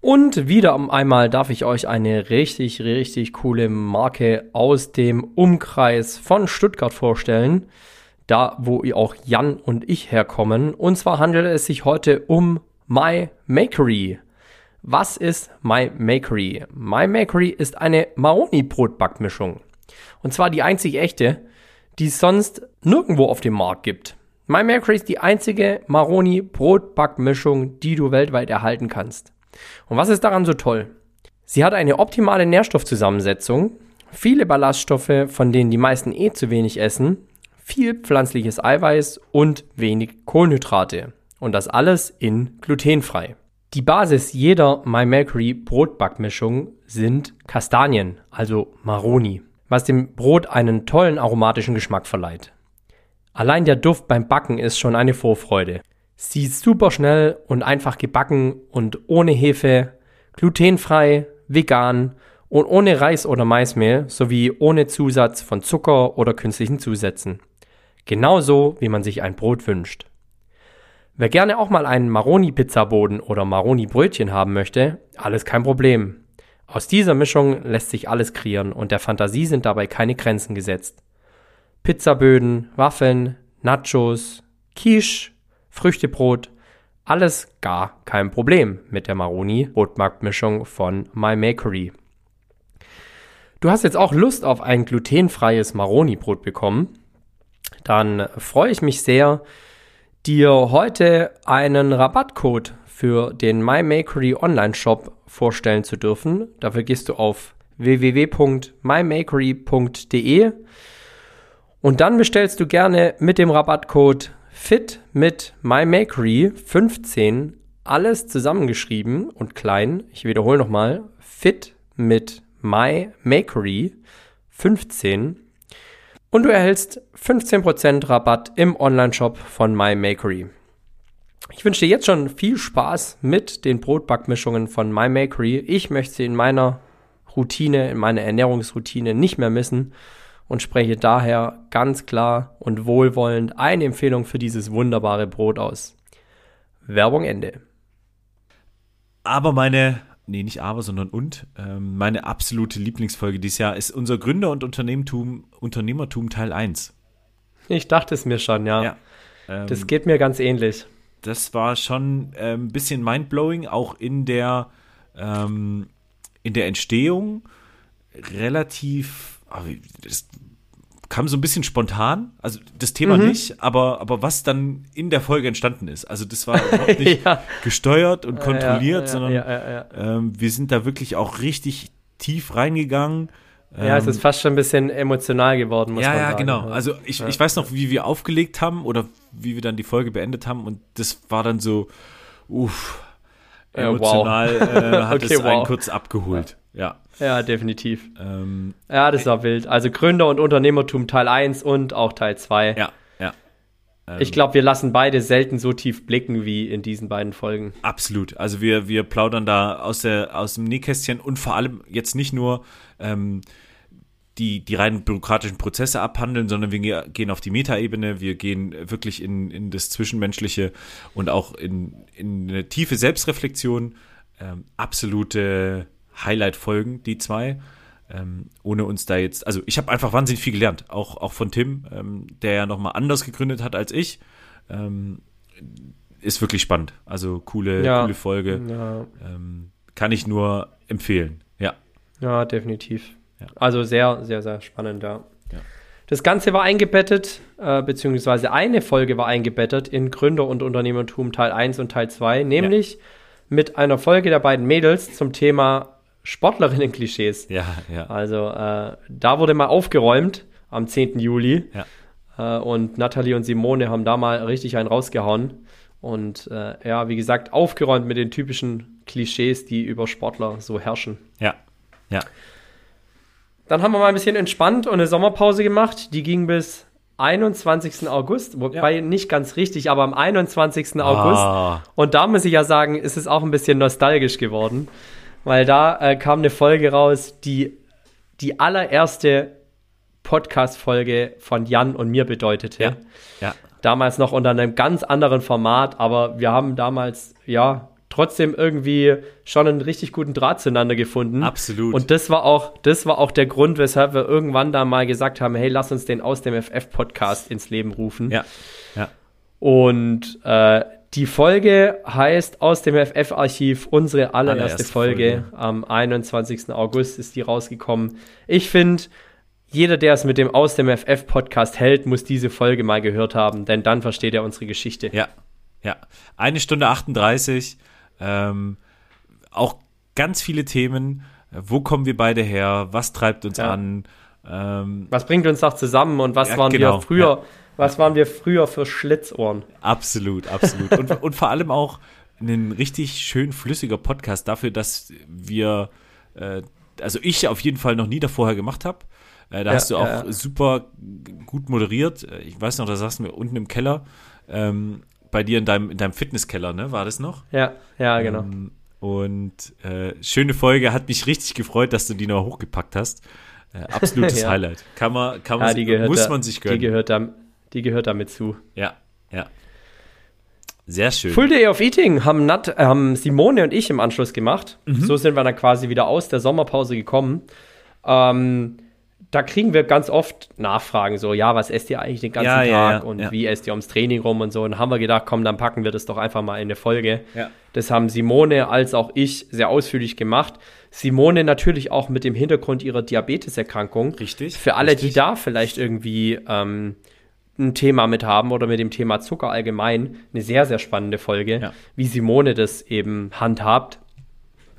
Und wieder einmal darf ich euch eine richtig, richtig coole Marke aus dem Umkreis von Stuttgart vorstellen. Da, wo auch Jan und ich herkommen. Und zwar handelt es sich heute um My Makery. Was ist My Makery? My Makery ist eine Maroni-Brotbackmischung. Und zwar die einzig echte, die es sonst nirgendwo auf dem Markt gibt. My Makery ist die einzige Maroni-Brotbackmischung, die du weltweit erhalten kannst. Und was ist daran so toll? Sie hat eine optimale Nährstoffzusammensetzung, viele Ballaststoffe, von denen die meisten eh zu wenig essen, viel pflanzliches Eiweiß und wenig Kohlenhydrate. Und das alles in glutenfrei. Die Basis jeder My Brotbackmischung sind Kastanien, also Maroni, was dem Brot einen tollen aromatischen Geschmack verleiht. Allein der Duft beim Backen ist schon eine Vorfreude. Sie ist super schnell und einfach gebacken und ohne Hefe, glutenfrei, vegan und ohne Reis oder Maismehl sowie ohne Zusatz von Zucker oder künstlichen Zusätzen. Genauso wie man sich ein Brot wünscht. Wer gerne auch mal einen Maroni-Pizzaboden oder Maroni-Brötchen haben möchte, alles kein Problem. Aus dieser Mischung lässt sich alles kreieren und der Fantasie sind dabei keine Grenzen gesetzt. Pizzaböden, Waffeln, Nachos, Quiche, Früchtebrot, alles gar kein Problem mit der Maroni Brotmarktmischung von My Makery. Du hast jetzt auch Lust auf ein glutenfreies Maroni Brot bekommen? Dann freue ich mich sehr, dir heute einen Rabattcode für den My Makery Online Shop vorstellen zu dürfen. Dafür gehst du auf www.mymakery.de und dann bestellst du gerne mit dem Rabattcode FIT mit MyMakery 15 alles zusammengeschrieben und klein. Ich wiederhole nochmal. FIT mit MyMakery 15 und du erhältst 15% Rabatt im Onlineshop von MyMakery. Ich wünsche dir jetzt schon viel Spaß mit den Brotbackmischungen von MyMakery. Ich möchte sie in meiner Routine, in meiner Ernährungsroutine nicht mehr missen und spreche daher ganz klar und wohlwollend eine Empfehlung für dieses wunderbare Brot aus. Werbung Ende. Aber meine, nee, nicht aber, sondern und, ähm, meine absolute Lieblingsfolge dieses Jahr ist unser Gründer- und Unternehmertum, Unternehmertum Teil 1. Ich dachte es mir schon, ja. ja ähm, das geht mir ganz ähnlich. Das war schon äh, ein bisschen mindblowing, auch in der, ähm, in der Entstehung relativ, ah, das kam so ein bisschen spontan, also das Thema mhm. nicht, aber, aber was dann in der Folge entstanden ist. Also das war überhaupt nicht ja. gesteuert und kontrolliert, ja, ja, sondern ähm, wir sind da wirklich auch richtig tief reingegangen. Ja, es ist ähm, fast schon ein bisschen emotional geworden, muss ja, man sagen. Ja, genau. Also ich, ich weiß noch, wie wir aufgelegt haben oder wie wir dann die Folge beendet haben und das war dann so, uff, emotional wow. äh, hat okay, es einen wow. kurz abgeholt. Ja. Ja, definitiv. Ähm, ja, das war wild. Also Gründer und Unternehmertum Teil 1 und auch Teil 2. Ja, ja. Ähm, ich glaube, wir lassen beide selten so tief blicken wie in diesen beiden Folgen. Absolut. Also wir, wir plaudern da aus, der, aus dem Nähkästchen und vor allem jetzt nicht nur ähm, die, die rein bürokratischen Prozesse abhandeln, sondern wir gehen auf die Metaebene, wir gehen wirklich in, in das Zwischenmenschliche und auch in, in eine tiefe Selbstreflexion. Ähm, absolute Highlight-Folgen, die zwei. Ähm, ohne uns da jetzt, also ich habe einfach wahnsinnig viel gelernt, auch, auch von Tim, ähm, der ja nochmal anders gegründet hat als ich. Ähm, ist wirklich spannend. Also coole, ja. coole Folge. Ja. Ähm, kann ich nur empfehlen. Ja. Ja, definitiv. Ja. Also sehr, sehr, sehr spannend, ja. Das Ganze war eingebettet, äh, beziehungsweise eine Folge war eingebettet in Gründer und Unternehmertum Teil 1 und Teil 2, nämlich mit einer Folge der beiden Mädels zum Thema Sportlerinnen-Klischees. Ja, ja. Also äh, da wurde mal aufgeräumt am 10. Juli. Ja. Äh, und Nathalie und Simone haben da mal richtig einen rausgehauen. Und äh, ja, wie gesagt, aufgeräumt mit den typischen Klischees, die über Sportler so herrschen. Ja, ja. Dann haben wir mal ein bisschen entspannt und eine Sommerpause gemacht. Die ging bis 21. August, wobei ja. nicht ganz richtig, aber am 21. Ah. August. Und da muss ich ja sagen, ist es auch ein bisschen nostalgisch geworden weil da äh, kam eine Folge raus, die die allererste Podcast-Folge von Jan und mir bedeutete. Ja. ja. Damals noch unter einem ganz anderen Format, aber wir haben damals, ja, trotzdem irgendwie schon einen richtig guten Draht zueinander gefunden. Absolut. Und das war auch, das war auch der Grund, weshalb wir irgendwann da mal gesagt haben, hey, lass uns den aus dem FF-Podcast ins Leben rufen. Ja. Ja. Und äh, die Folge heißt aus dem FF-Archiv, unsere allererste, allererste Folge. Folge. Am 21. August ist die rausgekommen. Ich finde, jeder, der es mit dem Aus dem FF-Podcast hält, muss diese Folge mal gehört haben, denn dann versteht er unsere Geschichte. Ja, ja. Eine Stunde 38. Ähm, auch ganz viele Themen. Wo kommen wir beide her? Was treibt uns ja. an? Ähm, was bringt uns auch zusammen und was ja, waren genau, wir früher? Ja was waren wir früher für Schlitzohren? Absolut, absolut. und, und vor allem auch ein richtig schön flüssiger Podcast dafür, dass wir, äh, also ich auf jeden Fall noch nie davor gemacht habe. Äh, da ja, hast du auch ja. super gut moderiert. Ich weiß noch, da saßen wir unten im Keller, ähm, bei dir in deinem, in deinem Fitnesskeller, ne? War das noch? Ja, ja, genau. Ähm, und äh, schöne Folge, hat mich richtig gefreut, dass du die noch hochgepackt hast. Äh, absolutes ja. Highlight. Kann man, kann man, ja, muss da, man sich gönnen. Die gehört da, die gehört damit zu. Ja, ja. Sehr schön. Full Day of Eating haben, Nat, haben Simone und ich im Anschluss gemacht. Mhm. So sind wir dann quasi wieder aus der Sommerpause gekommen. Ähm, da kriegen wir ganz oft Nachfragen, so, ja, was esst ihr eigentlich den ganzen ja, Tag ja, ja, und wie esst ihr ums Training rum und so. Und haben wir gedacht, komm, dann packen wir das doch einfach mal in eine Folge. Das haben Simone als auch ich sehr ausführlich gemacht. Simone natürlich auch mit dem Hintergrund ihrer Diabeteserkrankung. Richtig. Für alle, richtig. die da vielleicht irgendwie ähm, ein Thema mit haben oder mit dem Thema Zucker allgemein. Eine sehr, sehr spannende Folge, ja. wie Simone das eben handhabt.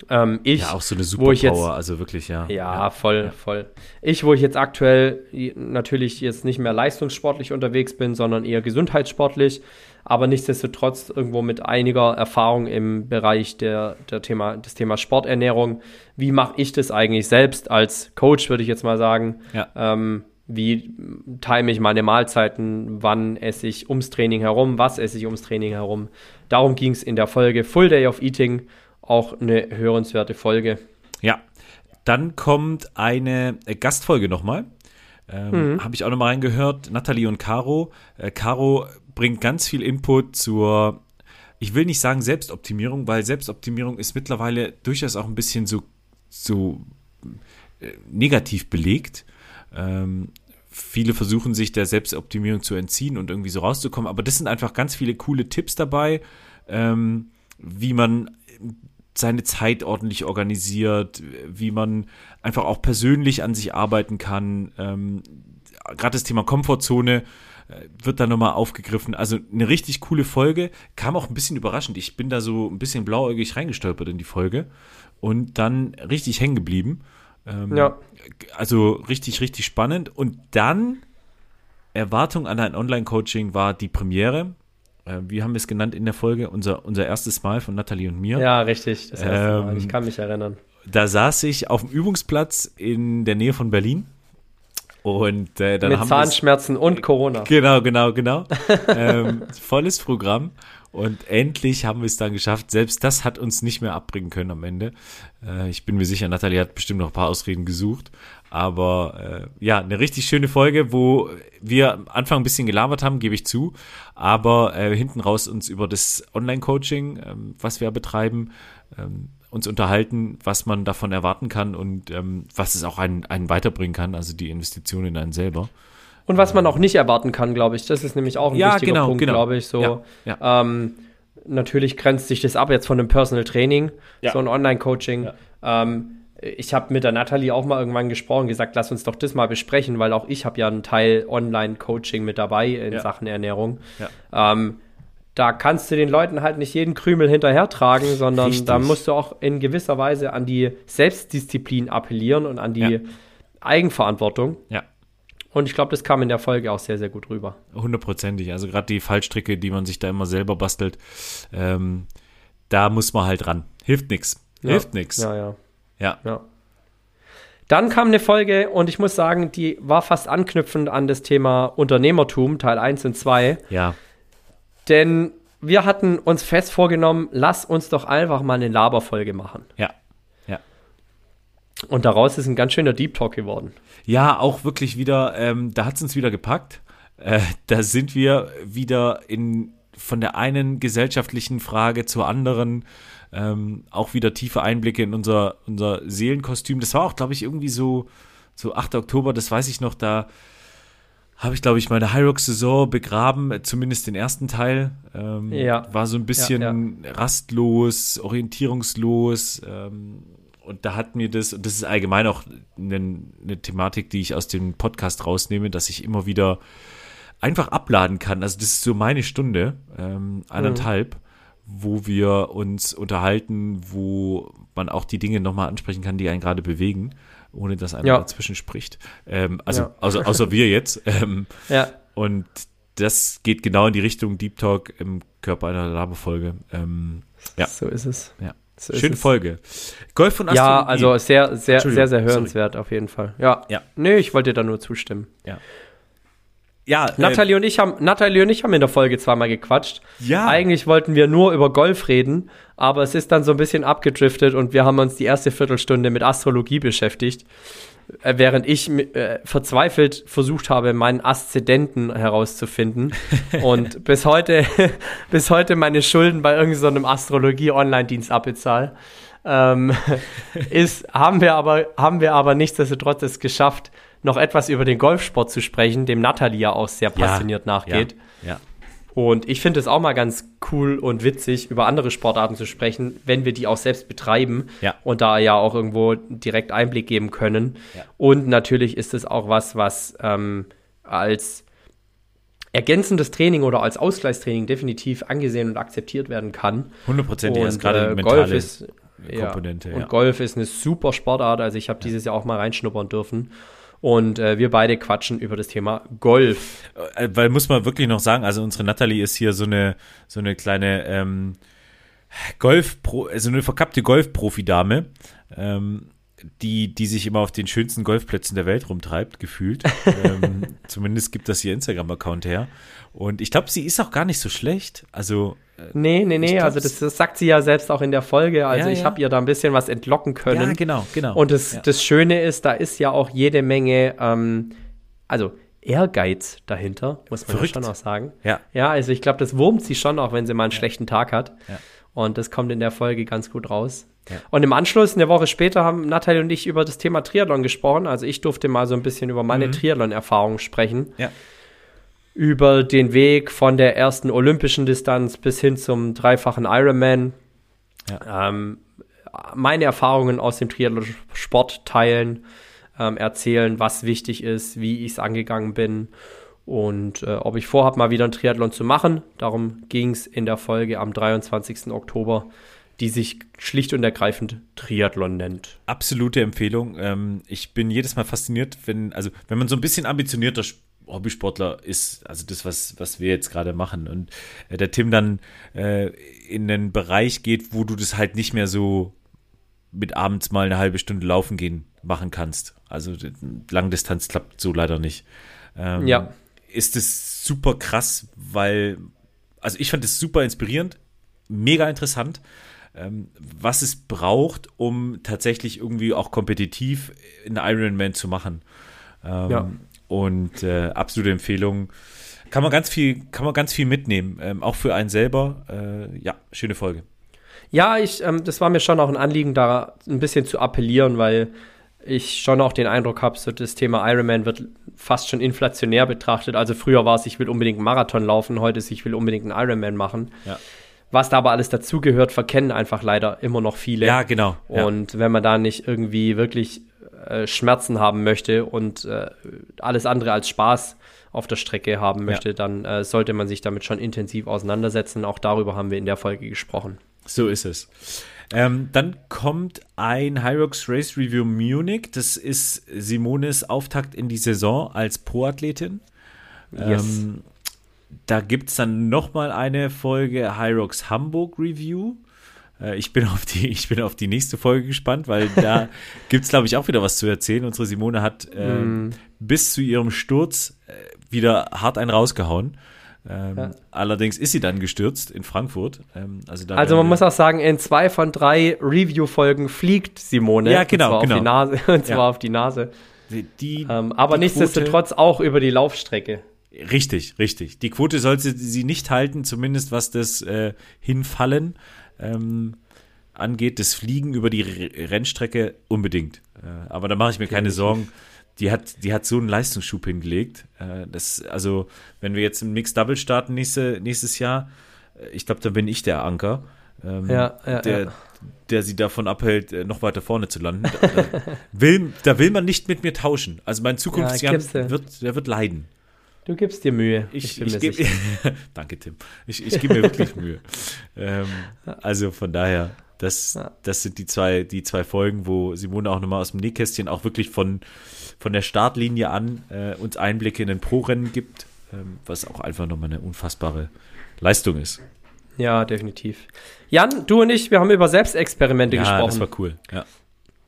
Ähm, ich, ja, auch so eine Superpower, also wirklich, ja. Ja, ja voll, ja. voll. Ich, wo ich jetzt aktuell natürlich jetzt nicht mehr leistungssportlich unterwegs bin, sondern eher gesundheitssportlich, aber nichtsdestotrotz irgendwo mit einiger Erfahrung im Bereich der, der Thema, des Thema Sporternährung. Wie mache ich das eigentlich selbst als Coach, würde ich jetzt mal sagen? Ja. Ähm, wie time ich meine Mahlzeiten, wann esse ich ums Training herum, was esse ich ums Training herum. Darum ging es in der Folge Full Day of Eating, auch eine hörenswerte Folge. Ja, dann kommt eine äh, Gastfolge nochmal. Ähm, mhm. Habe ich auch nochmal reingehört. Nathalie und Caro. Äh, Caro bringt ganz viel Input zur, ich will nicht sagen Selbstoptimierung, weil Selbstoptimierung ist mittlerweile durchaus auch ein bisschen so, so äh, negativ belegt. Ähm, viele versuchen sich der Selbstoptimierung zu entziehen und irgendwie so rauszukommen, aber das sind einfach ganz viele coole Tipps dabei, ähm, wie man seine Zeit ordentlich organisiert, wie man einfach auch persönlich an sich arbeiten kann. Ähm, Gerade das Thema Komfortzone äh, wird da nochmal aufgegriffen. Also eine richtig coole Folge. Kam auch ein bisschen überraschend. Ich bin da so ein bisschen blauäugig reingestolpert in die Folge und dann richtig hängen geblieben. Ähm, ja. Also richtig, richtig spannend. Und dann Erwartung an ein Online-Coaching war die Premiere äh, wie haben wir es genannt in der Folge? Unser, unser erstes Mal von Nathalie und mir. Ja, richtig. Das erste ähm, Mal. Ich kann mich erinnern. Da saß ich auf dem Übungsplatz in der Nähe von Berlin. Und äh, dann Mit haben Zahnschmerzen und Corona. Genau, genau, genau. ähm, volles Programm. Und endlich haben wir es dann geschafft. Selbst das hat uns nicht mehr abbringen können am Ende. Äh, ich bin mir sicher, Nathalie hat bestimmt noch ein paar Ausreden gesucht. Aber äh, ja, eine richtig schöne Folge, wo wir am Anfang ein bisschen gelabert haben, gebe ich zu. Aber äh, hinten raus uns über das Online-Coaching, ähm, was wir betreiben, ähm, uns unterhalten, was man davon erwarten kann und ähm, was es auch einen, einen weiterbringen kann, also die Investition in einen selber. Und was man auch nicht erwarten kann, glaube ich. Das ist nämlich auch ein ja, wichtiger genau, Punkt, genau. glaube ich. So, ja, ja. Ähm, natürlich grenzt sich das ab jetzt von einem Personal Training, so ein Online-Coaching. Ähm, ich habe mit der Nathalie auch mal irgendwann gesprochen, gesagt, lass uns doch das mal besprechen, weil auch ich habe ja einen Teil Online-Coaching mit dabei in Sachen Ernährung. Ähm, da kannst du den Leuten halt nicht jeden Krümel hinterhertragen, sondern Richtig. da musst du auch in gewisser Weise an die Selbstdisziplin appellieren und an die Eigenverantwortung. Ja. Und ich glaube, das kam in der Folge auch sehr, sehr gut rüber. Hundertprozentig. Also gerade die Fallstricke, die man sich da immer selber bastelt, ähm, da muss man halt ran. Hilft nichts. Hilft ja. nichts. Ja, ja. Ja. ja. Dann kam eine Folge und ich muss sagen, die war fast anknüpfend an das Thema Unternehmertum, Teil 1 und 2. Ja. Denn wir hatten uns fest vorgenommen, lass uns doch einfach mal eine Laberfolge machen. Ja. Ja. Und daraus ist ein ganz schöner Deep Talk geworden. Ja, auch wirklich wieder, ähm, da hat es uns wieder gepackt. Äh, da sind wir wieder in von der einen gesellschaftlichen Frage zur anderen. Ähm, auch wieder tiefe Einblicke in unser, unser Seelenkostüm. Das war auch, glaube ich, irgendwie so, so 8. Oktober, das weiß ich noch, da habe ich, glaube ich, meine High Rock-Saison begraben, zumindest den ersten Teil. Ähm, ja. War so ein bisschen ja, ja. rastlos, orientierungslos. Ähm, und da hat mir das, und das ist allgemein auch eine, eine Thematik, die ich aus dem Podcast rausnehme, dass ich immer wieder einfach abladen kann. Also das ist so meine Stunde, ähm, anderthalb, mhm. wo wir uns unterhalten, wo man auch die Dinge nochmal ansprechen kann, die einen gerade bewegen, ohne dass einer ja. dazwischen spricht. Ähm, also ja. außer, außer wir jetzt. Ähm, ja. Und das geht genau in die Richtung Deep Talk im Körper einer Laberfolge. Ähm, ja. So ist es. Ja. So Schöne Folge. Golf und Astrologie. Ja, also sehr, sehr, sehr, sehr hörenswert Sorry. auf jeden Fall. Ja. ja. Nee, ich wollte da nur zustimmen. Ja. Ja, Natalie äh, und ich haben Natalie und ich haben in der Folge zweimal gequatscht. Ja. Eigentlich wollten wir nur über Golf reden, aber es ist dann so ein bisschen abgedriftet und wir haben uns die erste Viertelstunde mit Astrologie beschäftigt, während ich äh, verzweifelt versucht habe, meinen Aszendenten herauszufinden und bis heute bis heute meine Schulden bei irgendeinem so Astrologie Online-Dienst abbezahle. Ähm, ist haben wir aber haben wir aber nichtsdestotrotz es geschafft noch etwas über den Golfsport zu sprechen, dem Natalie ja auch sehr passioniert ja, nachgeht. Ja, ja. Und ich finde es auch mal ganz cool und witzig, über andere Sportarten zu sprechen, wenn wir die auch selbst betreiben ja. und da ja auch irgendwo direkt Einblick geben können. Ja. Und natürlich ist es auch was, was ähm, als ergänzendes Training oder als Ausgleichstraining definitiv angesehen und akzeptiert werden kann. Hundertprozentig, ist gerade äh, Golf ist, Komponente. Ja, und Golf ist eine super Sportart, also ich habe dieses Jahr auch mal reinschnuppern dürfen. Und äh, wir beide quatschen über das Thema Golf. Äh, weil muss man wirklich noch sagen, also unsere Natalie ist hier so eine, so eine kleine ähm, Golf, also eine verkappte Golf-Profi-Dame. Ähm, die, die sich immer auf den schönsten Golfplätzen der Welt rumtreibt, gefühlt. ähm, zumindest gibt das ihr Instagram-Account her. Und ich glaube, sie ist auch gar nicht so schlecht. Also Nee, nee, nee, also das, das, sagt sie ja selbst auch in der Folge. Also Ja, ich ja. habe ihr da ein bisschen was entlocken können. Ja, genau, genau. Und das, Ja. das Schöne ist, da ist ja auch jede Menge, ähm, also Ehrgeiz dahinter, muss man ja schon auch sagen. Ja. Ja, also ich glaube, das wurmt sie schon auch, wenn sie mal einen schlechten Tag hat. Ja. Und das kommt in der Folge ganz gut raus. Ja. Und im Anschluss, eine Woche später, haben Nathalie und ich über das Thema Triathlon gesprochen. Also ich durfte mal so ein bisschen über meine Triathlon-Erfahrungen sprechen. Mhm. Ja. Über den Weg von der ersten olympischen Distanz bis hin zum dreifachen Ironman. Ähm, meine Erfahrungen aus dem Triathlon-Sport teilen, ähm, erzählen, was wichtig ist, wie ich es angegangen bin und äh, ob ich vorhabe, mal wieder einen Triathlon zu machen. Darum ging es in der Folge am 23. Oktober, die sich schlicht und ergreifend Triathlon nennt. absolute Empfehlung. Ähm, ich bin jedes Mal fasziniert, wenn, also wenn man so ein bisschen ambitionierter Sp- Hobbysportler ist, also das, was, was wir jetzt gerade machen, und äh, der Tim dann äh, in den Bereich geht, wo du das halt nicht mehr so mit abends mal eine halbe Stunde laufen gehen machen kannst. Also Langdistanz klappt so leider nicht. Ähm, Ja. Ist es super krass, weil, also ich fand es super inspirierend, mega interessant ähm, was es braucht, um tatsächlich irgendwie auch kompetitiv einen Ironman zu machen. Ähm, Ja. Und äh, absolute Empfehlung. Kann man ganz viel, kann man ganz viel mitnehmen, ähm, auch für einen selber. Äh, ja, schöne Folge. Ja, ich, ähm, das war mir schon auch ein Anliegen, da ein bisschen zu appellieren, weil ich schon auch den Eindruck habe, so das Thema Ironman wird fast schon inflationär betrachtet. Also früher war es, ich will unbedingt einen Marathon laufen, heute ist, ich will unbedingt einen Ironman machen. Ja. Was da aber alles dazugehört, verkennen einfach leider immer noch viele. Ja, genau. Ja. Und wenn man da nicht irgendwie wirklich äh, Schmerzen haben möchte und äh, alles andere als Spaß auf der Strecke haben möchte, dann äh, sollte man sich damit schon intensiv auseinandersetzen. Auch darüber haben wir in der Folge gesprochen. So ist es. Ähm, dann kommt ein Hyrox Race Review Munich. Das ist Simones Auftakt in die Saison als Pro-Athletin. Yes. Ähm, da gibt es dann nochmal eine Folge Hyrox Hamburg Review. Äh, Ich bin, auf die, ich bin auf die nächste Folge gespannt, weil da gibt es, glaube ich, auch wieder was zu erzählen. Unsere Simone hat ähm, Mm. bis zu ihrem Sturz äh, wieder hart einen rausgehauen. Ähm, Ja. Allerdings ist sie dann gestürzt in Frankfurt. Ähm, also Also man muss auch sagen, in zwei von drei Review-Folgen fliegt Simone. Ja, genau, Und zwar genau. auf die Nase. Und zwar Ja. auf die Nase. die, Ähm, aber die nichtsdestotrotz auch über die Laufstrecke. Richtig, richtig. Die Quote sollte sie nicht halten, zumindest was das äh, Hinfallen ähm, angeht. Das Fliegen über die Rennstrecke unbedingt. Äh, aber da mache ich mir keine Definitiv. Sorgen. Die hat, die hat so einen Leistungsschub hingelegt. Äh, das, also, wenn wir jetzt im Mixed Double starten nächste, nächstes Jahr, äh, ich glaube, dann bin ich der Anker. Ähm, Ja, ja, der, ja. der sie davon abhält, äh, noch weiter vorne zu landen. Da, da, will, da will man nicht mit mir tauschen. Also mein Zukunftsjahr wird, der wird leiden. Du gibst dir Mühe. Ich, ich, mir gebe, danke Tim. Ich, ich gebe mir wirklich Mühe. Ähm, also von daher, das, das sind die zwei, die zwei Folgen, wo Simone auch nochmal aus dem Nähkästchen auch wirklich von, von der Startlinie an äh, uns Einblicke in den Pro-Rennen gibt, ähm, was auch einfach nochmal eine unfassbare Leistung ist. Ja, definitiv. Jan, du und ich, wir haben über Selbstexperimente Ja, gesprochen. das war cool. Ja.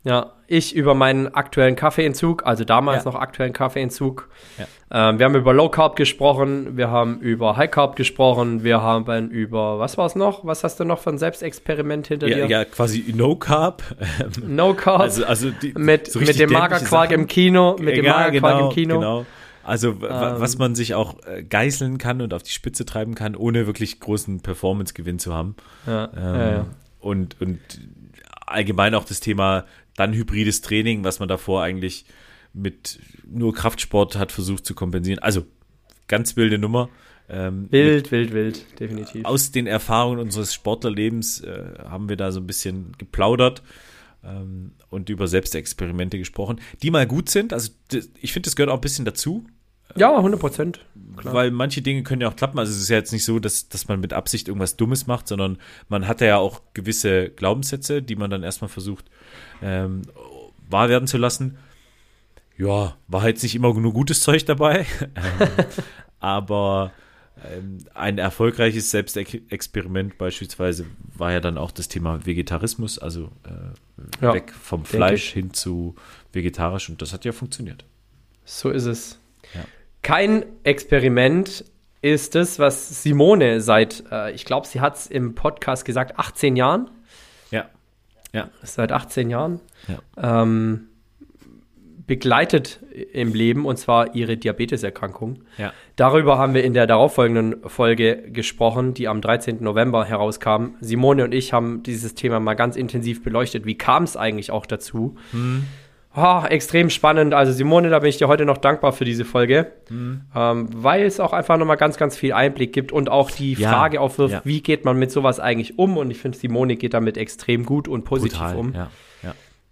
Ja, ich über meinen aktuellen Kaffeeentzug, also damals Ja. noch aktuellen Kaffeeentzug. Ja. Ähm, wir haben über Low Carb gesprochen, wir haben über High Carb gesprochen, wir haben über, was war es noch? Was hast du noch von Selbstexperiment hinter Ja, dir? ja, quasi No Carb. No Carb Also, also die, mit, so mit dem Magerquark Sachen. im Kino, mit dem Ja, Magerquark genau, im Kino. Genau. Also Ähm. was man sich auch äh, geißeln kann und auf die Spitze treiben kann, ohne wirklich großen Performance-Gewinn zu haben. Ja, Ähm. Und, und allgemein auch das Thema dann hybrides Training, was man davor eigentlich mit nur Kraftsport hat versucht zu kompensieren. Also ganz wilde Nummer. Ähm, Wild, wild, wild, definitiv. aus den Erfahrungen unseres Sportlerlebens äh, haben wir da so ein bisschen geplaudert ähm, und über Selbstexperimente gesprochen, die mal gut sind. Also ich finde, das gehört auch ein bisschen dazu, Ja, 100 Prozent. Weil manche Dinge können ja auch klappen. Also es ist ja jetzt nicht so, dass, dass man mit Absicht irgendwas Dummes macht, sondern man hat ja auch gewisse Glaubenssätze, die man dann erstmal versucht ähm, wahr werden zu lassen. Ja, war jetzt nicht immer nur gutes Zeug dabei, ähm, aber ähm, ein erfolgreiches Selbstexperiment beispielsweise war ja dann auch das Thema Vegetarismus, also äh, Ja, weg vom Fleisch hin zu vegetarisch und das hat ja funktioniert. So ist es. Ja. Kein Experiment ist das, was Simone seit, äh, ich glaube, sie hat es im Podcast gesagt, 18 Jahren. Ja. Ja. Seit 18 Jahren. Ja. Ähm, begleitet im Leben und zwar ihre Diabeteserkrankung. Ja. Darüber haben wir in der darauffolgenden Folge gesprochen, die am 13. November herauskam. Simone und ich haben dieses Thema mal ganz intensiv beleuchtet. Wie kam es eigentlich auch dazu? Hm. Oh, extrem spannend. Also Simone, da bin ich dir heute noch dankbar für diese Folge, Hm. ähm, weil es auch einfach nochmal ganz, ganz viel Einblick gibt und auch die Ja, Frage aufwirft, ja. wie geht man mit sowas eigentlich um? Und ich finde, Simone geht damit extrem gut und positiv Brutal. um Ja.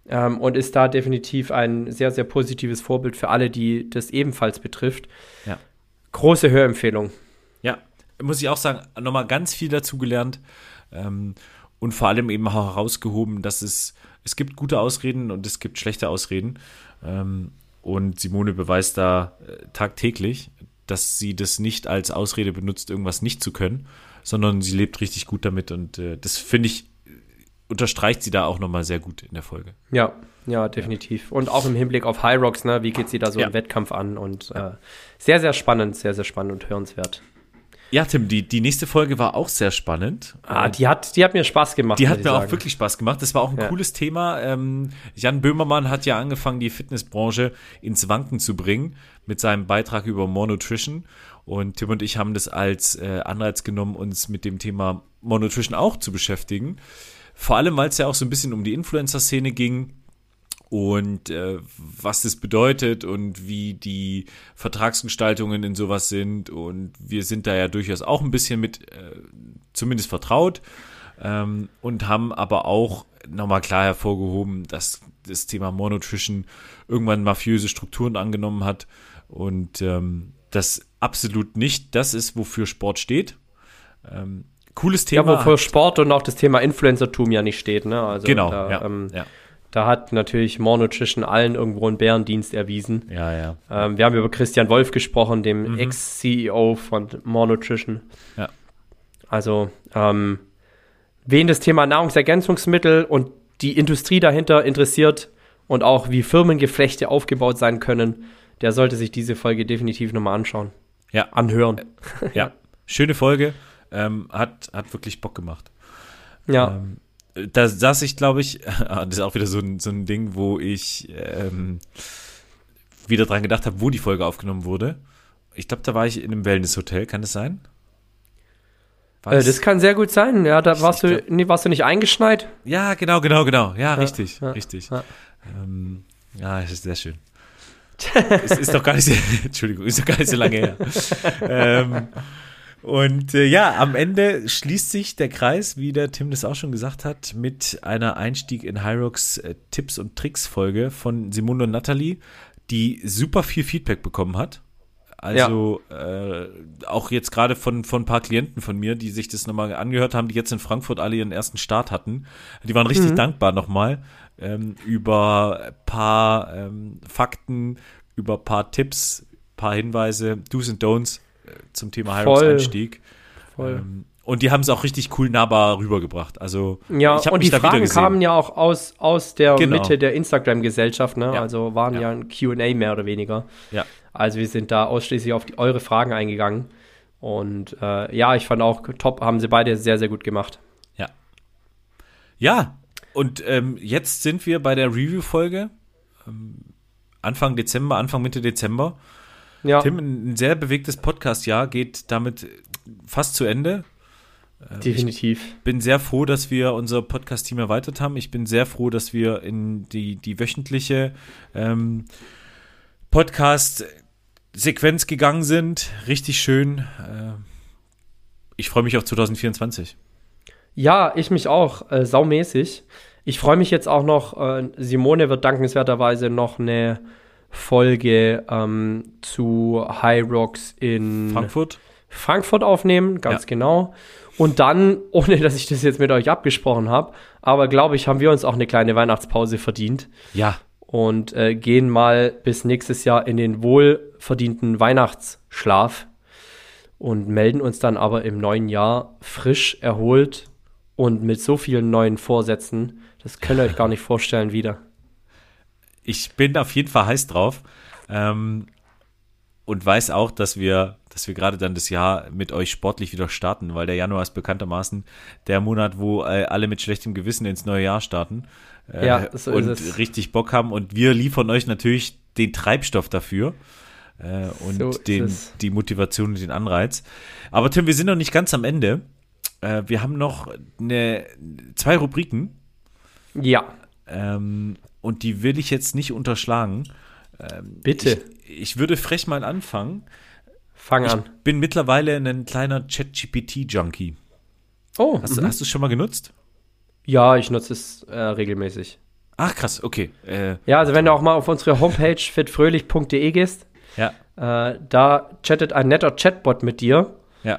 Ähm, und ist da definitiv ein sehr, sehr positives Vorbild für alle, die das ebenfalls betrifft. Ja. Große Hörempfehlung. Ja, muss ich auch sagen, nochmal ganz viel dazu gelernt ähm, und vor allem eben auch herausgehoben, dass es, es gibt gute Ausreden und es gibt schlechte Ausreden. Ähm, und Simone beweist da äh, tagtäglich, dass sie das nicht als Ausrede benutzt, irgendwas nicht zu können, sondern sie lebt richtig gut damit und äh, das finde ich, unterstreicht sie da auch nochmal sehr gut in der Folge. Ja, ja, definitiv. Und auch im Hinblick auf High Rocks, ne, wie geht sie da so Ja. im Wettkampf an? Und äh, sehr, sehr spannend, sehr, sehr spannend und hörenswert. Ja, Tim, die, die nächste Folge war auch sehr spannend. Ah, die hat, die hat mir Spaß gemacht. Die hat mir auch sagen. wirklich Spaß gemacht. Das war auch ein Ja. cooles Thema. Ähm, Jan Böhmermann hat ja angefangen, die Fitnessbranche ins Wanken zu bringen mit seinem Beitrag über More Nutrition. Und Tim und ich haben das als äh, Anreiz genommen, uns mit dem Thema More Nutrition auch zu beschäftigen. Vor allem, weil es ja auch so ein bisschen um die Influencer-Szene ging und äh, was das bedeutet und wie die Vertragsgestaltungen in sowas sind. Und wir sind da ja durchaus auch ein bisschen mit äh, zumindest vertraut ähm, und haben aber auch nochmal klar hervorgehoben, dass das Thema More Nutrition irgendwann mafiöse Strukturen angenommen hat und ähm, das absolut nicht das ist, wofür Sport steht. Ähm, cooles Ja, Thema. wofür Sport und auch das Thema Influencertum ja nicht steht, ne? Also genau, da, ja, ähm, ja, da hat natürlich More Nutrition allen irgendwo einen Bärendienst erwiesen. ja, ja. Ähm, wir haben über Christian Wolf gesprochen, dem Mhm. Ex-CEO von More Nutrition. Ja. Also, ähm, wen das Thema Nahrungsergänzungsmittel und die Industrie dahinter interessiert und auch wie Firmengeflechte aufgebaut sein können, der sollte sich diese Folge definitiv nochmal anschauen. Ja. Anhören. Ja, schöne Folge. Ähm, hat, hat wirklich Bock gemacht. Ja. Ähm, da saß ich, glaube ich, das ist auch wieder so ein, so ein Ding, wo ich ähm, wieder dran gedacht habe, wo die Folge aufgenommen wurde. Ich glaube, da war ich in einem Wellnesshotel, kann das sein? Äh, das kann sehr gut sein. Ja, da Ich- warst ich du, glaub- nee, warst du nicht eingeschneit? ja, genau, genau, genau. Ja, richtig, ja, richtig. ja. Ähm, ja, es ist sehr schön. es ist doch gar nicht, so, Entschuldigung, ist doch gar nicht so lange her. ähm, und äh, ja, am Ende schließt sich der Kreis, wie der Tim das auch schon gesagt hat, mit einer Einstieg in Hyrox äh, Tipps und Tricks Folge von Simone und Natalie, die super viel Feedback bekommen hat. Also äh, auch jetzt gerade von, von ein paar Klienten von mir, die sich das nochmal angehört haben, die jetzt in Frankfurt alle ihren ersten Start hatten. Die waren richtig dankbar nochmal ähm, über ein paar ähm, Fakten, über ein paar Tipps, paar Hinweise, Do's und Don'ts zum Thema. Hyrox-Einstieg. Voll. Ähm, und die haben es auch richtig cool nahbar rübergebracht. Also Ja, ich und mich die Fragen kamen ja auch aus, aus der Genau. Mitte der Instagram-Gesellschaft, ne? Ja. Also waren ja, Ja. ein QA mehr oder weniger. Ja. Also wir sind da ausschließlich auf die, eure Fragen eingegangen. Und äh, ja, ich fand auch top, haben sie beide sehr, sehr gut gemacht. Ja, und ähm, jetzt sind wir bei der Review-Folge. Ähm, Anfang Dezember, Anfang Mitte Dezember. Ja, Tim, ein sehr bewegtes Podcast-Jahr geht damit fast zu Ende. definitiv. Bin sehr froh, dass wir unser Podcast-Team erweitert haben. Ich bin sehr froh, dass wir in die, die wöchentliche ähm, Podcast-Sequenz gegangen sind. Richtig schön. Äh, ich freue mich auf 2024. Ja, ich mich auch, äh, saumäßig. Ich freue mich jetzt auch noch, äh, Simone wird dankenswerterweise noch eine Folge ähm, zu High Rocks in Frankfurt? Frankfurt aufnehmen, ganz Ja. genau. Und dann, ohne dass ich das jetzt mit euch abgesprochen habe, aber glaube ich, haben wir uns auch eine kleine Weihnachtspause verdient Ja. und äh, gehen mal bis nächstes Jahr in den wohlverdienten Weihnachtsschlaf und melden uns dann aber im neuen Jahr frisch erholt und mit so vielen neuen Vorsätzen. Das könnt ihr euch gar nicht vorstellen wieder. Ich bin auf jeden Fall heiß drauf. Ähm, und weiß auch, dass wir, dass wir gerade dann das Jahr mit euch sportlich wieder starten, weil der Januar ist bekanntermaßen der Monat, wo äh, alle mit schlechtem Gewissen ins neue Jahr starten äh, Ja, so und richtig Bock haben. Und wir liefern euch natürlich den Treibstoff dafür äh, und So den, die Motivation und den Anreiz. Aber Tim, wir sind noch nicht ganz am Ende. Äh, wir haben noch eine, zwei Rubriken Ja, ähm, und die will ich jetzt nicht unterschlagen. bitte, Ich, ich würde frech mal anfangen. fang Ich an. bin mittlerweile ein kleiner ChatGPT-Junkie. Oh, Hast, mhm. hast du es schon mal genutzt? ja, ich nutze es äh, regelmäßig. Ach, krass, okay. Äh, Ja, also wenn du auch mal auf unsere Homepage fitfröhlich.de gehst, ja, äh, da chattet ein netter Chatbot mit dir, ja.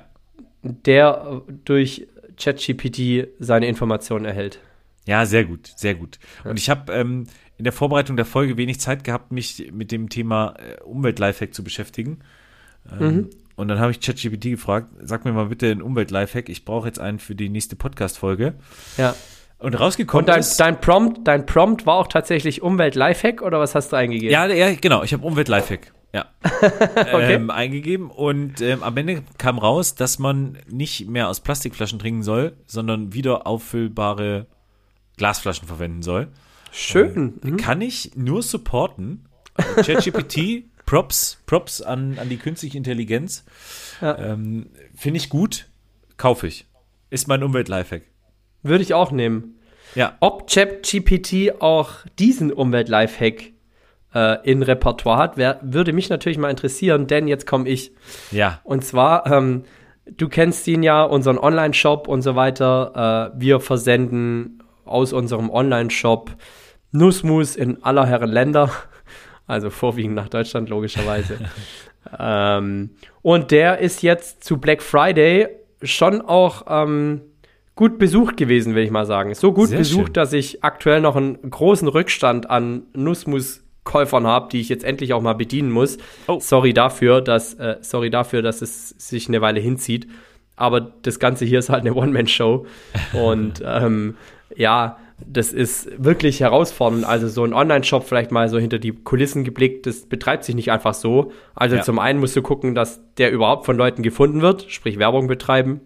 der durch ChatGPT seine Informationen erhält. Ja, sehr gut, sehr gut. Und ich habe ähm, in der Vorbereitung der Folge wenig Zeit gehabt, mich mit dem Thema äh, Umwelt-Lifehack zu beschäftigen. Ähm, Und dann habe ich ChatGPT gefragt, sag mir mal bitte einen Umwelt-Lifehack. Ich brauche jetzt einen für die nächste Podcast-Folge. Ja. Und rausgekommen Und dein, ist... dein, Prompt, dein Prompt war auch tatsächlich Umwelt-Lifehack oder was hast du eingegeben? Ja, ja, genau. Ich habe Umwelt-Lifehack. Ja. Okay. ähm, eingegeben und ähm, am Ende kam raus, dass man nicht mehr aus Plastikflaschen trinken soll, sondern wieder auffüllbare Glasflaschen verwenden soll. Schön. Mhm. Kann ich nur supporten. Äh, ChatGPT, Props, Props an, an die künstliche Intelligenz. Ja. Ähm, Finde ich gut, kaufe ich. Ist mein Umwelt-Lifehack. Würde ich auch nehmen. Ja, Ob ChatGPT auch diesen Umwelt-Lifehack äh, in Repertoire hat, wär, würde mich natürlich mal interessieren, denn jetzt komme ich. ja, Und zwar, ähm, du kennst ihn ja, unseren Online-Shop und so weiter. Äh, wir versenden aus unserem Online-Shop Nussmus in aller Herren Länder. Also vorwiegend nach Deutschland, logischerweise. ähm, und der ist jetzt zu Black Friday schon auch ähm, gut besucht gewesen, will ich mal sagen. So gut Sehr besucht, schön. dass ich aktuell noch einen großen Rückstand an Nussmus-Käufern habe, die ich jetzt endlich auch mal bedienen muss. Oh. Sorry dafür, dass äh, sorry dafür, dass es sich eine Weile hinzieht. Aber das Ganze hier ist halt eine One-Man-Show. Und ähm, ja, das ist wirklich herausfordernd. Also so ein Online-Shop vielleicht mal so hinter die Kulissen geblickt, das betreibt sich nicht einfach so. Also Ja. zum einen musst du gucken, dass der überhaupt von Leuten gefunden wird, sprich Werbung betreiben,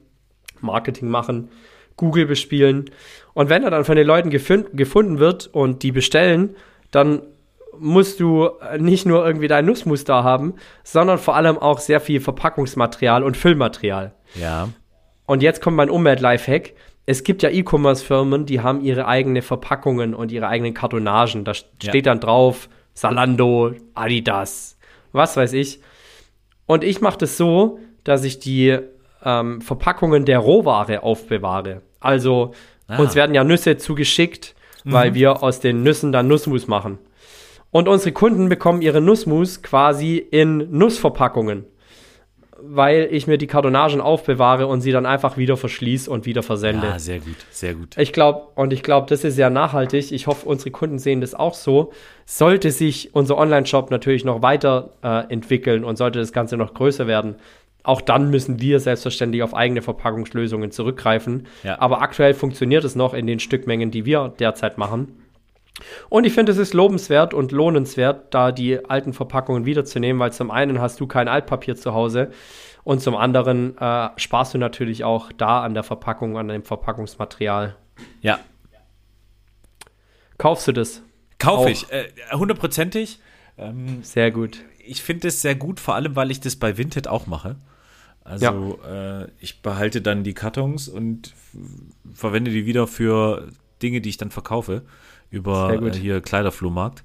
Marketing machen, Google bespielen. Und wenn er dann von den Leuten gefunden wird und die bestellen, dann musst du nicht nur irgendwie dein Nussmus da haben, sondern vor allem auch sehr viel Verpackungsmaterial und Füllmaterial. ja, Und jetzt kommt mein Umwelt-Lifehack. Es gibt ja E-Commerce-Firmen, die haben ihre eigenen Verpackungen und ihre eigenen Kartonagen. Da Ja. steht dann drauf Salando, Adidas, was weiß ich. Und ich mache das so, dass ich die ähm, Verpackungen der Rohware aufbewahre. Also Ah. uns werden ja Nüsse zugeschickt, weil wir aus den Nüssen dann Nussmus machen. Und unsere Kunden bekommen ihre Nussmus quasi in Nussverpackungen, weil ich mir die Kartonagen aufbewahre und sie dann einfach wieder verschließe und wieder versende. ja, sehr gut, sehr gut. Ich glaube, und ich glaube, das ist sehr nachhaltig. Ich hoffe, unsere Kunden sehen das auch so. Sollte sich unser Online-Shop natürlich noch weiter äh, entwickeln und sollte das Ganze noch größer werden, auch dann müssen wir selbstverständlich auf eigene Verpackungslösungen zurückgreifen. Ja. Aber aktuell funktioniert es noch in den Stückmengen, die wir derzeit machen. Und ich finde, es ist lobenswert und lohnenswert, da die alten Verpackungen wiederzunehmen, weil zum einen hast du kein Altpapier zu Hause und zum anderen äh, sparst du natürlich auch da an der Verpackung, an dem Verpackungsmaterial. Ja, Kaufst du das? kaufe ich. Äh, Hundertprozentig. ähm, Sehr gut. ich finde es sehr gut, vor allem, weil ich das bei Vinted auch mache. Also äh, ich behalte dann die Kartons und verwende die wieder für Dinge, die ich dann verkaufe über äh, hier Kleiderflohmarkt.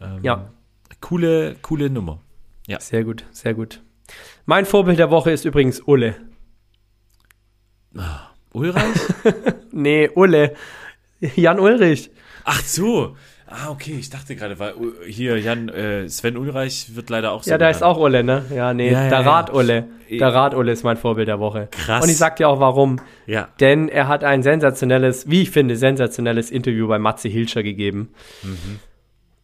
Ähm, Ja. Coole, coole Nummer. Sehr gut, sehr gut. Mein Vorbild der Woche ist übrigens Ulle. Ulreich? Nee, Ulle. Jan Ulrich. Ach so. Ah, okay, ich dachte gerade, weil uh, hier Jan, äh, Sven Ulreich wird leider auch so Ja, da ist auch Ulle, ne? Ja, nee, Ja, ja, der ja. Rad-Ulle. Der Rad-Ulle ist mein Vorbild der Woche. Krass. Und ich sag dir auch warum. Ja, Denn er hat ein sensationelles, wie ich finde, sensationelles Interview bei Matze Hilscher gegeben. Mhm.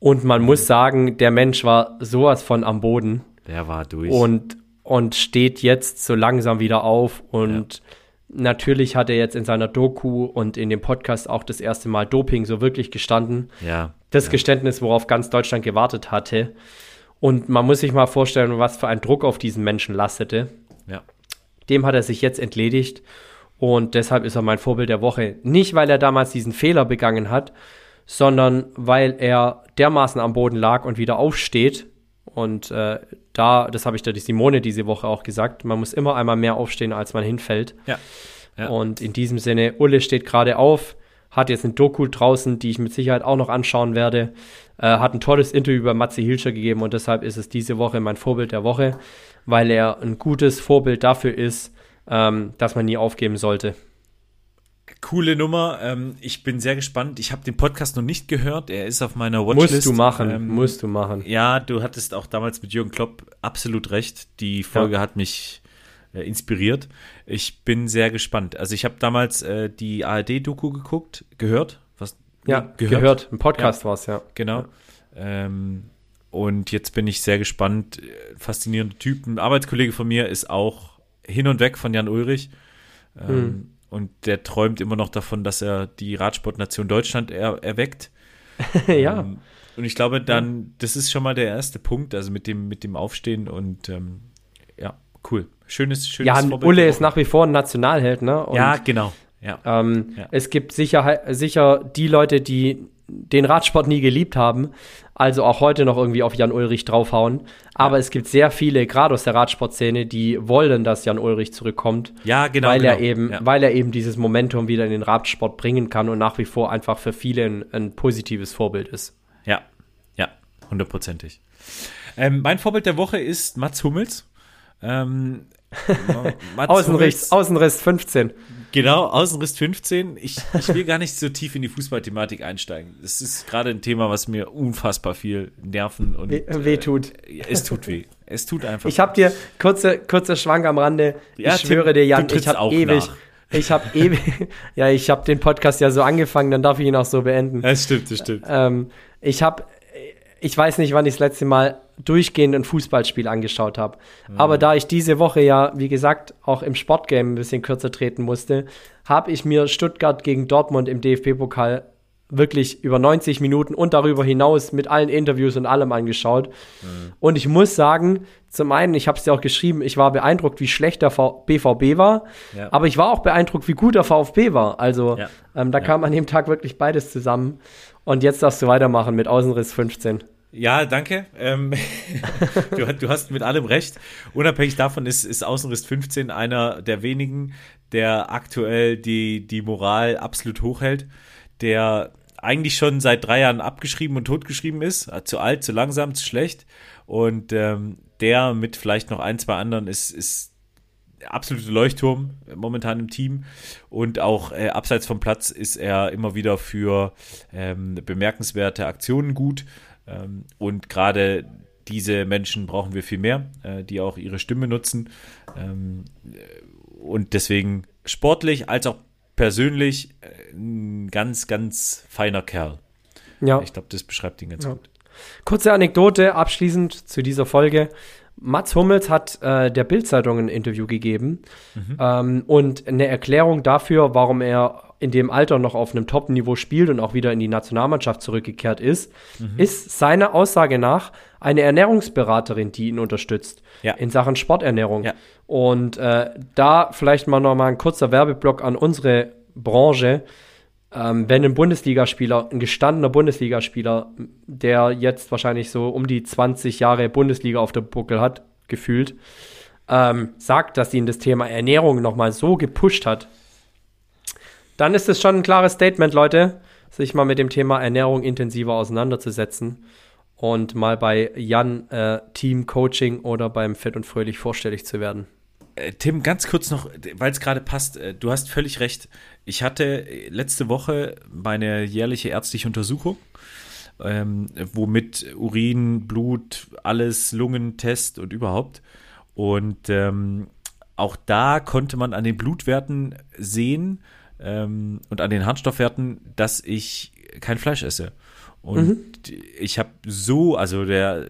Und man muss sagen, der Mensch war sowas von am Boden der war durch. und, und steht jetzt so langsam wieder auf. Und natürlich hat er jetzt in seiner Doku und in dem Podcast auch das erste Mal Doping so wirklich gestanden. ja, Das Geständnis, worauf ganz Deutschland gewartet hatte. Und man muss sich mal vorstellen, was für ein Druck auf diesen Menschen lastete. Ja. Dem hat er sich jetzt entledigt. Und deshalb ist er mein Vorbild der Woche. Nicht, weil er damals diesen Fehler begangen hat, sondern weil er dermaßen am Boden lag und wieder aufsteht. Und äh, da, das habe ich der Simone diese Woche auch gesagt, man muss immer einmal mehr aufstehen, als man hinfällt. Ja. ja. Und in diesem Sinne, Ulle steht gerade auf, hat jetzt ein Doku draußen, die ich mit Sicherheit auch noch anschauen werde. Äh, hat ein tolles Interview über Matze Hilscher gegeben und deshalb ist es diese Woche mein Vorbild der Woche, weil er ein gutes Vorbild dafür ist, ähm, dass man nie aufgeben sollte. Coole Nummer. Ähm, ich bin sehr gespannt. Ich habe den Podcast noch nicht gehört. Er ist auf meiner Watchlist. Musst du machen. Ähm, musst du machen. Ja, du hattest auch damals mit Jürgen Klopp absolut recht. Die Folge ja. hat mich äh, inspiriert. Ich bin sehr gespannt. Also ich habe damals äh, die ARD-Doku geguckt, gehört. Was? Ja, gehört. gehört. Ein Podcast ja. war es, ja. Genau. Ja. Ähm, und jetzt bin ich sehr gespannt. Faszinierende Typen. Ein Arbeitskollege von mir ist auch hin und weg von Jan Ulrich. Ähm, hm. Und der träumt immer noch davon, dass er die Radsportnation Deutschland er, erweckt. ja. Ähm, und ich glaube, dann, das ist schon mal der erste Punkt, also mit dem, mit dem Aufstehen und ähm, ja, cool. Schönes, schönes Ja, Vorbild Ulle ist nach wie vor ein Nationalheld, ne? Und, ja, genau. Ja. Ähm, ja. Es gibt sicher, sicher die Leute, die den Radsport nie geliebt haben, also auch heute noch irgendwie auf Jan Ulrich draufhauen. Aber ja. es gibt sehr viele, gerade aus der Radsportszene, die wollen, dass Jan Ulrich zurückkommt. Ja, genau. Weil genau. er eben, ja. weil er eben dieses Momentum wieder in den Radsport bringen kann und nach wie vor einfach für viele ein, ein positives Vorbild ist. Ja, ja, hundertprozentig. Ähm, mein Vorbild der Woche ist Mats Hummels. Ähm, Außenriss, Außenriss 15. Genau, Außenriss 15. Ich, ich will gar nicht so tief in die Fußballthematik einsteigen. Das ist gerade ein Thema, was mir unfassbar viel Nerven und weh, weh tut. Äh, es tut weh. Es tut einfach. Ich habe dir kurze kurzer Schwank am Rande. Ja, ich Tim, schwöre dir, Jan, ich habe ewig. Nach. Ich habe ewig. ja, ich habe den Podcast ja so angefangen, dann darf ich ihn auch so beenden. Das stimmt, das stimmt. Ähm, ich habe ich weiß nicht, wann ich das letzte Mal durchgehend ein Fußballspiel angeschaut habe. Mhm. Aber da ich diese Woche ja, wie gesagt, auch im Sportgame ein bisschen kürzer treten musste, habe ich mir Stuttgart gegen Dortmund im DFB-Pokal wirklich über 90 Minuten und darüber hinaus mit allen Interviews und allem angeschaut. Mhm. Und ich muss sagen, zum einen, ich habe es dir auch geschrieben, ich war beeindruckt, wie schlecht der v BVB war, ja. aber ich war auch beeindruckt, wie gut der VfB war. Also ja. ähm, da ja. kam an dem Tag wirklich beides zusammen. Und jetzt darfst du weitermachen mit Außenriss 15. Ja, danke. Ähm, du, du, hast mit allem recht. Unabhängig davon ist, ist Außenriss 15 einer der wenigen, der aktuell die, die Moral absolut hochhält, der eigentlich schon seit drei Jahren abgeschrieben und totgeschrieben ist. Zu alt, zu langsam, zu schlecht. Und ähm, der mit vielleicht noch ein, zwei anderen ist, ist absolute Leuchtturm momentan im Team. Und auch äh, abseits vom Platz ist er immer wieder für ähm, bemerkenswerte Aktionen gut. Ähm, und gerade diese Menschen brauchen wir viel mehr, äh, die auch ihre Stimme nutzen. Ähm, und deswegen sportlich als auch persönlich äh, ein ganz, ganz feiner Kerl. Ja. Ich glaube, das beschreibt ihn ganz ja. gut. Kurze Anekdote abschließend zu dieser Folge. Mats Hummels hat äh, der Bildzeitung ein Interview gegeben mhm. ähm, und eine Erklärung dafür, warum er in dem Alter noch auf einem Top-Niveau spielt und auch wieder in die Nationalmannschaft zurückgekehrt ist, mhm. ist seiner Aussage nach eine Ernährungsberaterin, die ihn unterstützt ja. in Sachen Sporternährung. Ja. Und äh, da vielleicht mal noch mal ein kurzer Werbeblock an unsere Branche. Ähm, wenn ein Bundesligaspieler, ein gestandener Bundesligaspieler, der jetzt wahrscheinlich so um die 20 Jahre Bundesliga auf der Buckel hat, gefühlt, ähm, sagt, dass ihn das Thema Ernährung nochmal so gepusht hat, dann ist es schon ein klares Statement, Leute, sich mal mit dem Thema Ernährung intensiver auseinanderzusetzen und mal bei Jan äh, Team Coaching oder beim Fit und Fröhlich vorstellig zu werden. Äh, Tim, ganz kurz noch, weil es gerade passt, äh, du hast völlig recht. Ich hatte äh, letzte Woche meine jährliche ärztliche Untersuchung, ähm, womit Urin, Blut, alles, Lungentest und überhaupt. Und ähm, auch da konnte man an den Blutwerten sehen ähm, und an den Harnstoffwerten, dass ich kein Fleisch esse. Und mhm. ich habe so, also der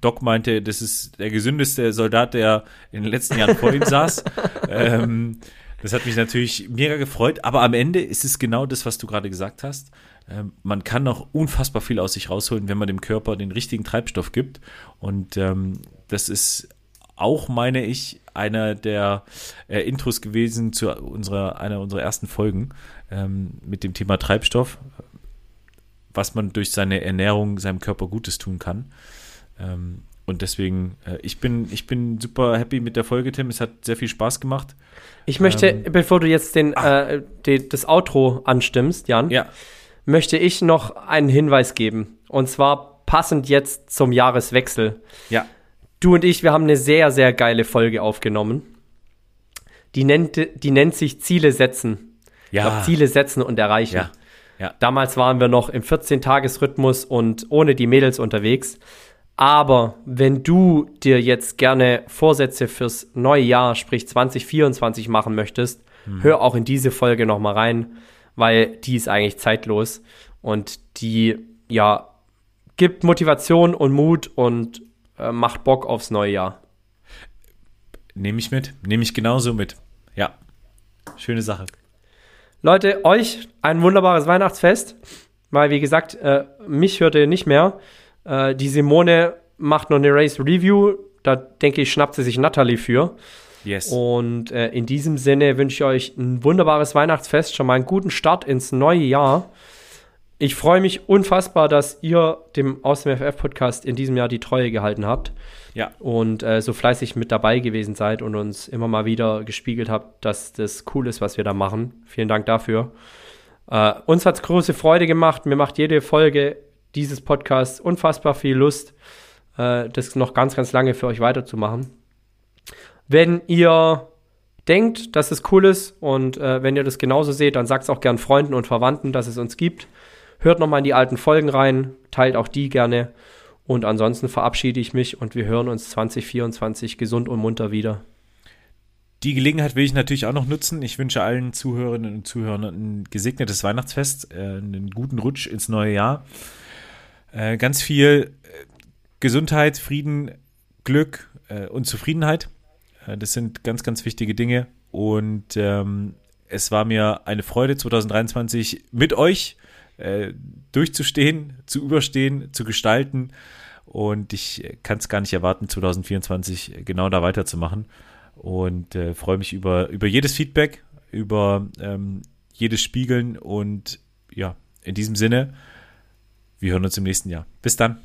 Doc meinte, das ist der gesündeste Soldat, der in den letzten Jahren vor ihm saß. Ähm, Das hat mich natürlich mega gefreut, aber am Ende ist es genau das, was du gerade gesagt hast. Ähm, man kann noch unfassbar viel aus sich rausholen, wenn man dem Körper den richtigen Treibstoff gibt. Und ähm, das ist auch, meine ich, einer der äh, Intros gewesen zu unserer, einer unserer ersten Folgen ähm, mit dem Thema Treibstoff, was man durch seine Ernährung seinem Körper Gutes tun kann. Ähm, und deswegen, äh, ich, bin, ich bin super happy mit der Folge, Tim. Es hat sehr viel Spaß gemacht. Ich möchte, ähm, bevor du jetzt den, äh, die, das Outro anstimmst, Jan, ja. möchte ich noch einen Hinweis geben. Und zwar passend jetzt zum Jahreswechsel. Ja. Du und ich, wir haben eine sehr, sehr geile Folge aufgenommen. Die nennt, die nennt sich Ziele setzen. Ja. Glaub, Ziele setzen und erreichen. Ja. Ja. Damals waren wir noch im 14-Tages-Rhythmus und ohne die Mädels unterwegs. Aber wenn du dir jetzt gerne Vorsätze fürs neue Jahr, sprich 2024 machen möchtest, mhm. hör auch in diese Folge noch mal rein, weil die ist eigentlich zeitlos und die ja gibt Motivation und Mut und äh, macht Bock aufs neue Jahr. Nehme ich mit. Nehme ich genauso mit. Ja. Schöne Sache. Leute, euch ein wunderbares Weihnachtsfest. Weil, wie gesagt, äh, mich hört ihr nicht mehr. Äh, die Simone macht noch eine Race Review. Da denke ich, schnappt sie sich Natalie für. Yes. Und äh, in diesem Sinne wünsche ich euch ein wunderbares Weihnachtsfest, schon mal einen guten Start ins neue Jahr. Ich freue mich unfassbar, dass ihr dem Aus dem FF-Podcast in diesem Jahr die Treue gehalten habt. Ja. Und äh, so fleißig mit dabei gewesen seid und uns immer mal wieder gespiegelt habt, dass das cool ist, was wir da machen. Vielen Dank dafür. Äh, uns hat es große Freude gemacht. Mir macht jede Folge dieses Podcasts unfassbar viel Lust, äh, das noch ganz, ganz lange für euch weiterzumachen. Wenn ihr denkt, dass es cool ist und äh, wenn ihr das genauso seht, dann sagt es auch gern Freunden und Verwandten, dass es uns gibt. Hört nochmal in die alten Folgen rein, teilt auch die gerne. Und ansonsten verabschiede ich mich und wir hören uns 2024 gesund und munter wieder. Die Gelegenheit will ich natürlich auch noch nutzen. Ich wünsche allen Zuhörerinnen und Zuhörern ein gesegnetes Weihnachtsfest, äh, einen guten Rutsch ins neue Jahr. Äh, ganz viel äh, Gesundheit, Frieden, Glück und Zufriedenheit. das sind ganz, ganz wichtige Dinge. Und ähm, es war mir eine Freude, 2023 mit euch äh, durchzustehen, zu überstehen, zu gestalten. Und ich kann es gar nicht erwarten, 2024 genau da weiterzumachen. Und äh, freue mich über, über jedes Feedback, über ähm, jedes Spiegeln. Und ja, in diesem Sinne, wir hören uns im nächsten Jahr. Bis dann.